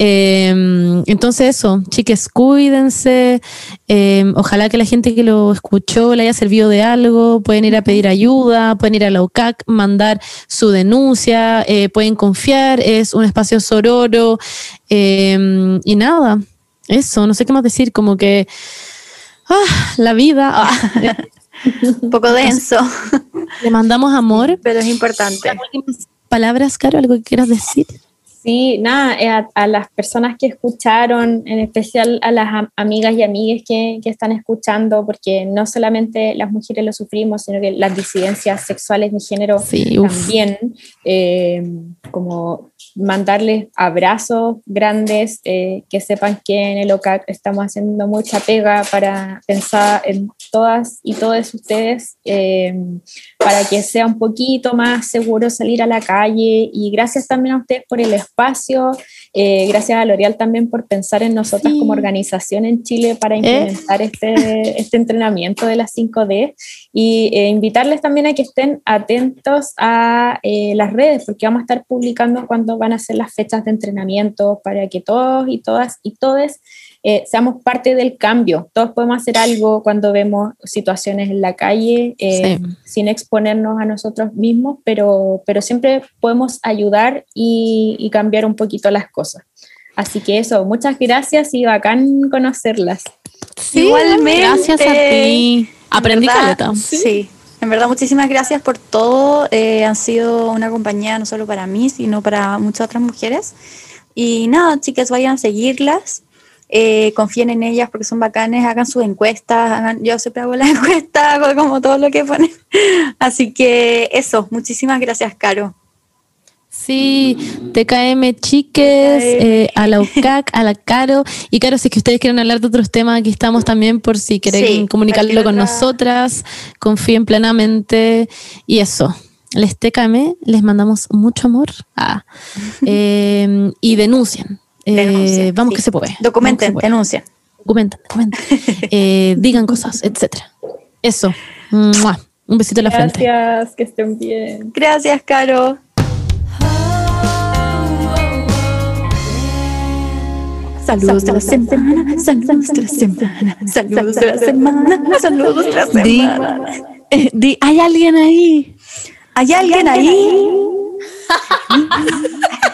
Em, entonces eso, chiques, cuídense. Em, ojalá que la gente que lo escuchó le haya servido de algo. Pueden ir a pedir ayuda, pueden ir a la UCAC, mandar su denuncia, eh, pueden confiar, es un espacio sororo. Em, y nada, eso, no sé qué más decir, como que ah, la vida... Ah, un poco denso. Le mandamos amor. Pero es importante palabras, Caro, algo que quieras decir. Sí, nada, eh, a, las personas que escucharon, en especial a las amigas y amigues que, que, están escuchando, porque no solamente las mujeres lo sufrimos, sino que las disidencias sexuales de género también, eh, como mandarles abrazos grandes, eh, que sepan que en el OCAC estamos haciendo mucha pega para pensar en todas y todos ustedes, eh, para que sea un poquito más seguro salir a la calle. Y gracias también a ustedes por el espacio, eh, gracias a L'Oreal también por pensar en nosotras como organización en Chile para implementar este, este entrenamiento de las 5D y invitarles también a que estén atentos a las redes porque vamos a estar publicando cuando van a ser las fechas de entrenamiento para que todos y todas y todes eh, seamos parte del cambio. Todos podemos hacer algo cuando vemos situaciones en la calle eh, sin exponernos a nosotros mismos, pero, pero siempre podemos ayudar y, cambiar un poquito las cosas. Así que eso, muchas gracias y bacán conocerlas. Igualmente. Gracias a ti. Aprendí caleta. sí. En verdad, muchísimas gracias por todo. Eh, han sido una compañía no solo para mí, sino para muchas otras mujeres. Y nada, chicas, vayan a seguirlas. Eh, confíen en ellas porque son bacanes, hagan sus encuestas, hagan, yo siempre hago la encuesta, hago como todo lo que ponen. Así que eso, muchísimas gracias, Caro. Sí, TKM Chiques, eh, a la UCAC, a la Caro. Y Caro, si es que ustedes quieren hablar de otros temas, aquí estamos también por si quieren comunicarlo con nosotras. Confíen plenamente. Y eso, les TKM, les mandamos mucho amor. Ah, em, y denuncien. Eh, vamos que se puede. Documenten, denuncien. Documenten, documenten. Eh, digan cosas, etcétera. Eso. Un besito en la frente. Gracias, que estén bien. Gracias, Caro. Saludos de la semana, saludos de la semana, saludos de la semana, saludos de la semana. Di, ¿hay alguien ahí? ¿Hay alguien ahí?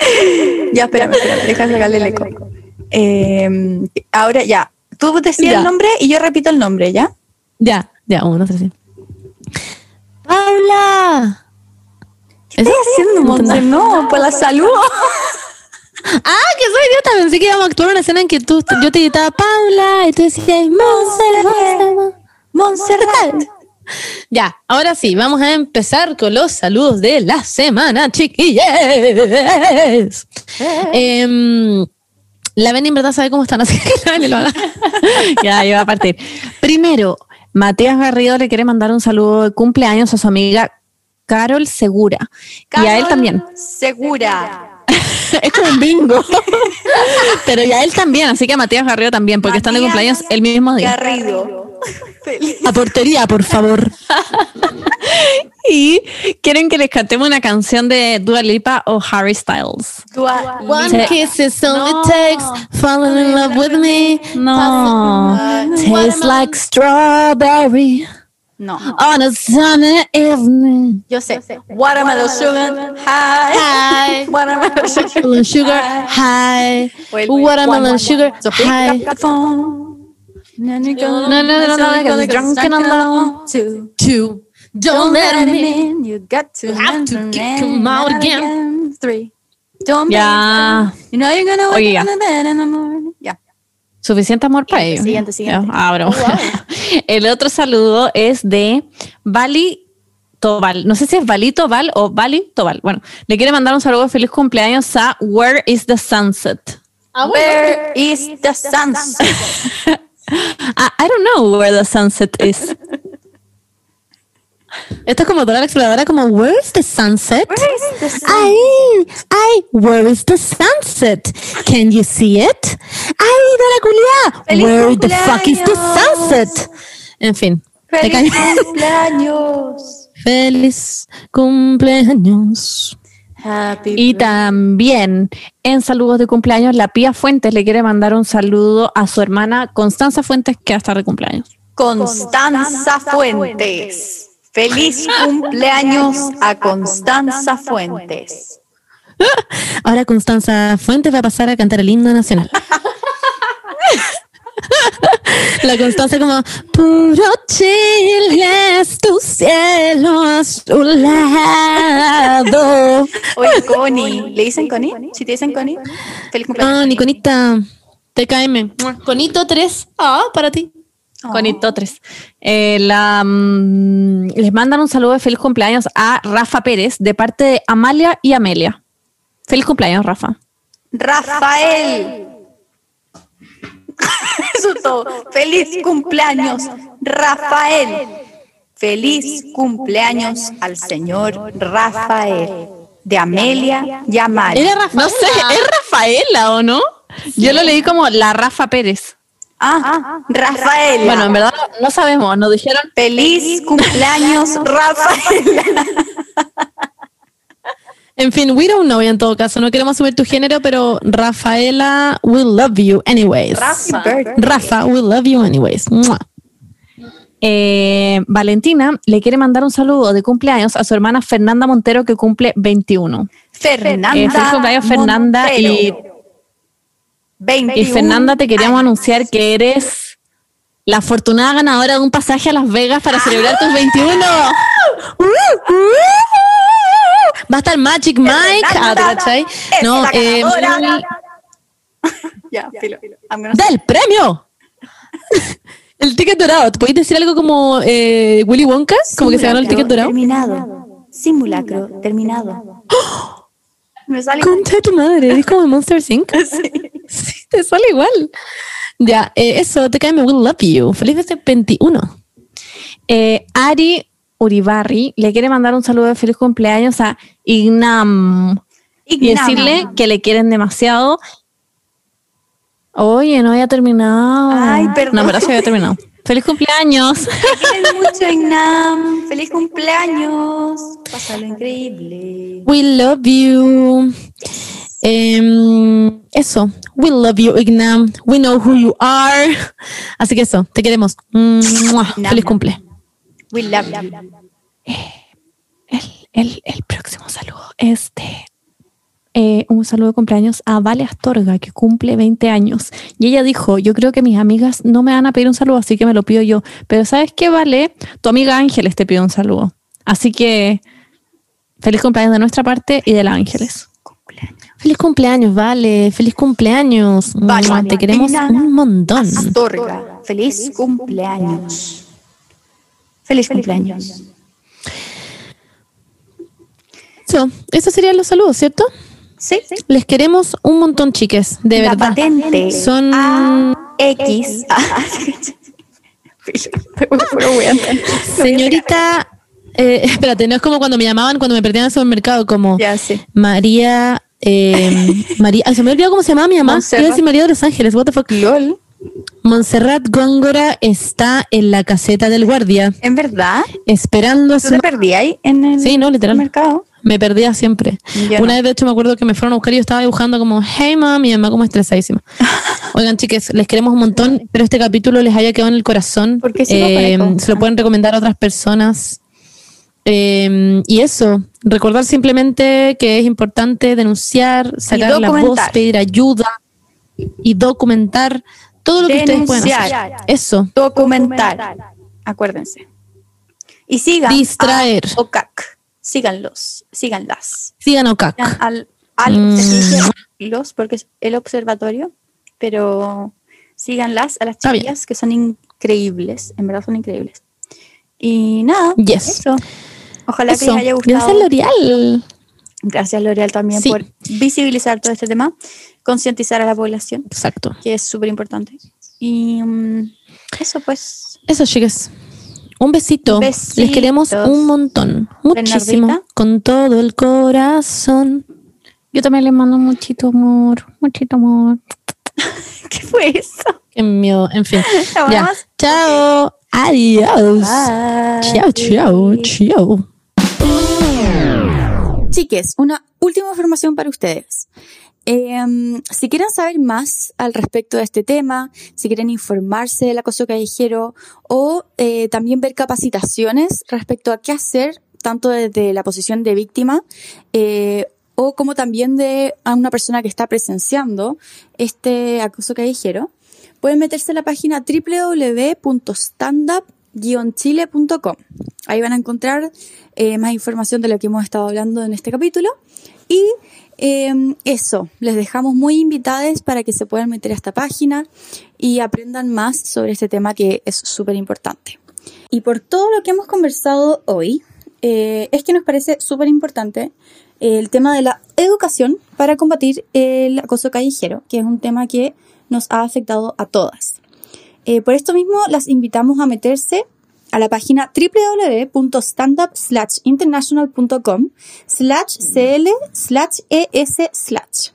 ya, espérame, espérame, déjame sacarle el eco. Eh, ahora ya, tú decías el nombre y yo repito el nombre, ¿ya? Ya, ya, uno, tres, ¡Paula! ¿Qué estás haciendo, Monte? No, pues la salud. ¡Ah, que soy idiota, pensé que íbamos a actuar una escena en que tú, yo te gritaba Paula y tú decías Montserrat. Montserrat. Ya, ahora sí, vamos a empezar con los saludos de la semana, chiquillos. Em, la Beni en verdad sabe cómo están, así que la Beni lo haga. ya, iba a partir. Primero, Matías Garrido le quiere mandar un saludo de cumpleaños a su amiga Carol Segura. y a él también. Segura. es como un bingo. Pero ya él también, así que a Matías Garrido también, porque están de cumpleaños el mismo día. Garrido. A portería, por favor. y quieren que les cantemos una canción de Dua Lipa o Harry Styles. Dua One kiss is all it takes, falling in love with me. No, tastes like strawberry No. on a sunny evening. Yo sé. Watermelon sugar high. Hi. Watermelon sugar Watermelon high. Watermelon sugar high. No, no, no, no, no, no, no, drunk and alone. Two. Two. Don't let him in. You got to, have to kick him out again. Three. Don't Ya, You know you're gonna wake up in the bed in the morning. Suficiente amor para ellos. Siguiente, siguiente. Ah. El otro saludo es de Bali Tobal. No sé si es Bali Tobal o Bali Tobal. Bueno, le quiere mandar un saludo de feliz cumpleaños a Where is the Sunset? Where is the sunset? I don't know where the sunset is. Esto es como Dora la exploradora, como Where's the sunset? Where is the sunset? Ay, ay, where is the sunset? Can you see it? Ay, Dora ¡Feliz where the fuck is the sunset? En fin. Feliz cumpleaños. Feliz cumpleaños. Happy Y también en saludos de cumpleaños, la Pía Fuentes le quiere mandar un saludo a su hermana Constanza Fuentes, que va a estar de cumpleaños. Constanza Fuentes. Feliz cumpleaños a Constanza Fuentes. Ahora Constanza Fuentes va a pasar a cantar el himno nacional. La Constanza como puro Chile es tu cielo azulado. Oye, Connie. ¿Le dicen Connie? Si te dicen Connie, feliz cumpleaños. Ah, Niconita, TKM. Conito 3. Ah, para ti. Oh. Conito 3. Eh, la, mm, les mandan un saludo de feliz cumpleaños a Rafa Pérez de parte de Amalia y Amelia. Feliz cumpleaños, Rafa. Rafael. Eso es todo. Feliz cumpleaños, Rafael. Feliz cumpleaños al señor Rafael. De Amelia y Amalia. Era. No sé, ¿es Rafaela o no? Yo lo leí como la Rafa Pérez. Ah, Rafael. Bueno, en verdad no, no sabemos, nos dijeron Feliz cumpleaños, Rafael. En fin, we don't know en todo caso. No queremos subir tu género, pero Rafaela, we love you anyways. Rafa. Rafa, we love you anyways. Eh, Valentina le quiere mandar un saludo de cumpleaños a su hermana Fernanda Montero que cumple 21. Fernanda. Eh, feliz cumpleaños Fernanda y, 21. Y Fernanda te queríamos anunciar que eres la afortunada ganadora de un pasaje a Las Vegas para celebrar tus 21. Va a estar Magic Mike. Ah, ¿te cachai? es No, la eh. Ya, filo. Gonna- del premio. El ticket dorado. ¿Te podéis decir algo como eh, Willy Wonka? Como que se ganó el ticket dorado. Terminado. Simulacro terminado. Me sale Concha de tu madre, es como Monster Inc. Sí, te sale igual. Ya, eh, eso, te cae me will love you. Feliz de este 21. Eh, Ari Uribarri le quiere mandar un saludo de feliz cumpleaños a Ignam y decirle que le quieren demasiado. Oye, no había terminado. Ay, perdón. No, verdad sí había terminado. Feliz cumpleaños. Te quieren mucho, Ignam. Feliz cumpleaños. Pásalo increíble. We love you. Em, eso, we love you, Ignam. We know who you are. Así que eso, te queremos. Mua. Feliz cumple. We love you. El, el- el próximo saludo es de eh, un saludo de cumpleaños a Vale Astorga, que cumple 20 años. Y ella dijo, yo creo que mis amigas no me van a pedir un saludo, así que me lo pido yo. Pero ¿sabes qué, Vale? Tu amiga Ángeles te pide un saludo. Así que feliz cumpleaños de nuestra parte y de la Ángeles. Feliz cumpleaños, vale. Feliz cumpleaños. Vale, Mua, Te queremos un montón. Astorga. Feliz cumpleaños. Feliz cumpleaños. Eso, esos serían los saludos, ¿cierto? Sí. Les queremos un montón, chiques. De La verdad. patente. Son. X. Weón. Señorita. eh, espérate, no es como cuando me llamaban cuando me perdían en el supermercado, como Ya sé. María. Eh, María. ay, se me olvidó cómo se llama mi mamá. A decir María de los Ángeles. What the fuck. LOL. Montserrat Góngora está en la caseta del guardia, ¿En verdad? esperando a ¿Tú su. te perdí ahí en el Sí, no, literal. mercado? Me perdía siempre. Yo Una no. vez, de hecho, me acuerdo que me fueron a buscar y yo estaba dibujando como, hey, mami, mi mamá como estresadísima. Oigan, chiques, les queremos un montón. Espero este capítulo les haya quedado en el corazón. ¿Por qué sigo Eh, con eco? se lo pueden recomendar a otras personas. Eh, y eso, recordar simplemente que es importante denunciar, sacar la voz, pedir ayuda y documentar todo lo que ustedes pueden hacer. Denunciar. Eso. Documentar. Acuérdense. Y sigan Distraer. a OCAC. Síganlos. Síganlas. Sigan OCAC. Sigan al, al Mm. los porque es el observatorio, pero síganlas a las chicas que son increíbles. En verdad son increíbles. Y nada. Yes. Eso. Ojalá que les haya gustado. Gracias, L'Oreal. Gracias, L'Oreal, también Sí. por visibilizar todo este tema, concientizar a la población, Exacto. que es súper importante. Y mm, eso, pues. Eso, chicas. Un besito. Besitos. Les queremos un montón. Muchísimo. Bernardita. Con todo el corazón. Yo también les mando muchito amor, muchito amor. ¿Qué fue eso? Qué miedo. En fin. Chao. Adiós. Bye. Chao, chao, chao. Chiques, una última información para ustedes. Eh, si quieren saber más al respecto de este tema, si quieren informarse del acoso callejero o eh, también ver capacitaciones respecto a qué hacer, tanto desde la posición de víctima eh, o como también de a una persona que está presenciando este acoso callejero, pueden meterse en la página www.standup-chile.com. Ahí van a encontrar eh, más información de lo que hemos estado hablando en este capítulo. Y eh, eso, les dejamos muy invitadas para que se puedan meter a esta página y aprendan más sobre este tema que es súper importante. Y por todo lo que hemos conversado hoy, eh, es que nos parece súper importante el tema de la educación para combatir el acoso callejero, que es un tema que nos ha afectado a todas. Eh, por esto mismo, las invitamos a meterse a la página www.standup/international.com slash cl slash es slash.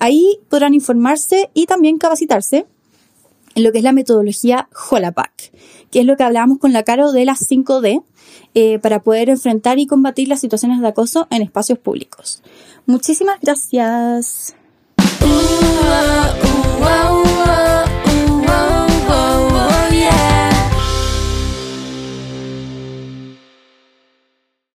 Ahí podrán informarse y también capacitarse en lo que es la metodología HOLAPAC, que es lo que hablábamos con la Caro de las 5D, eh, para poder enfrentar y combatir las situaciones de acoso en espacios públicos. Muchísimas gracias.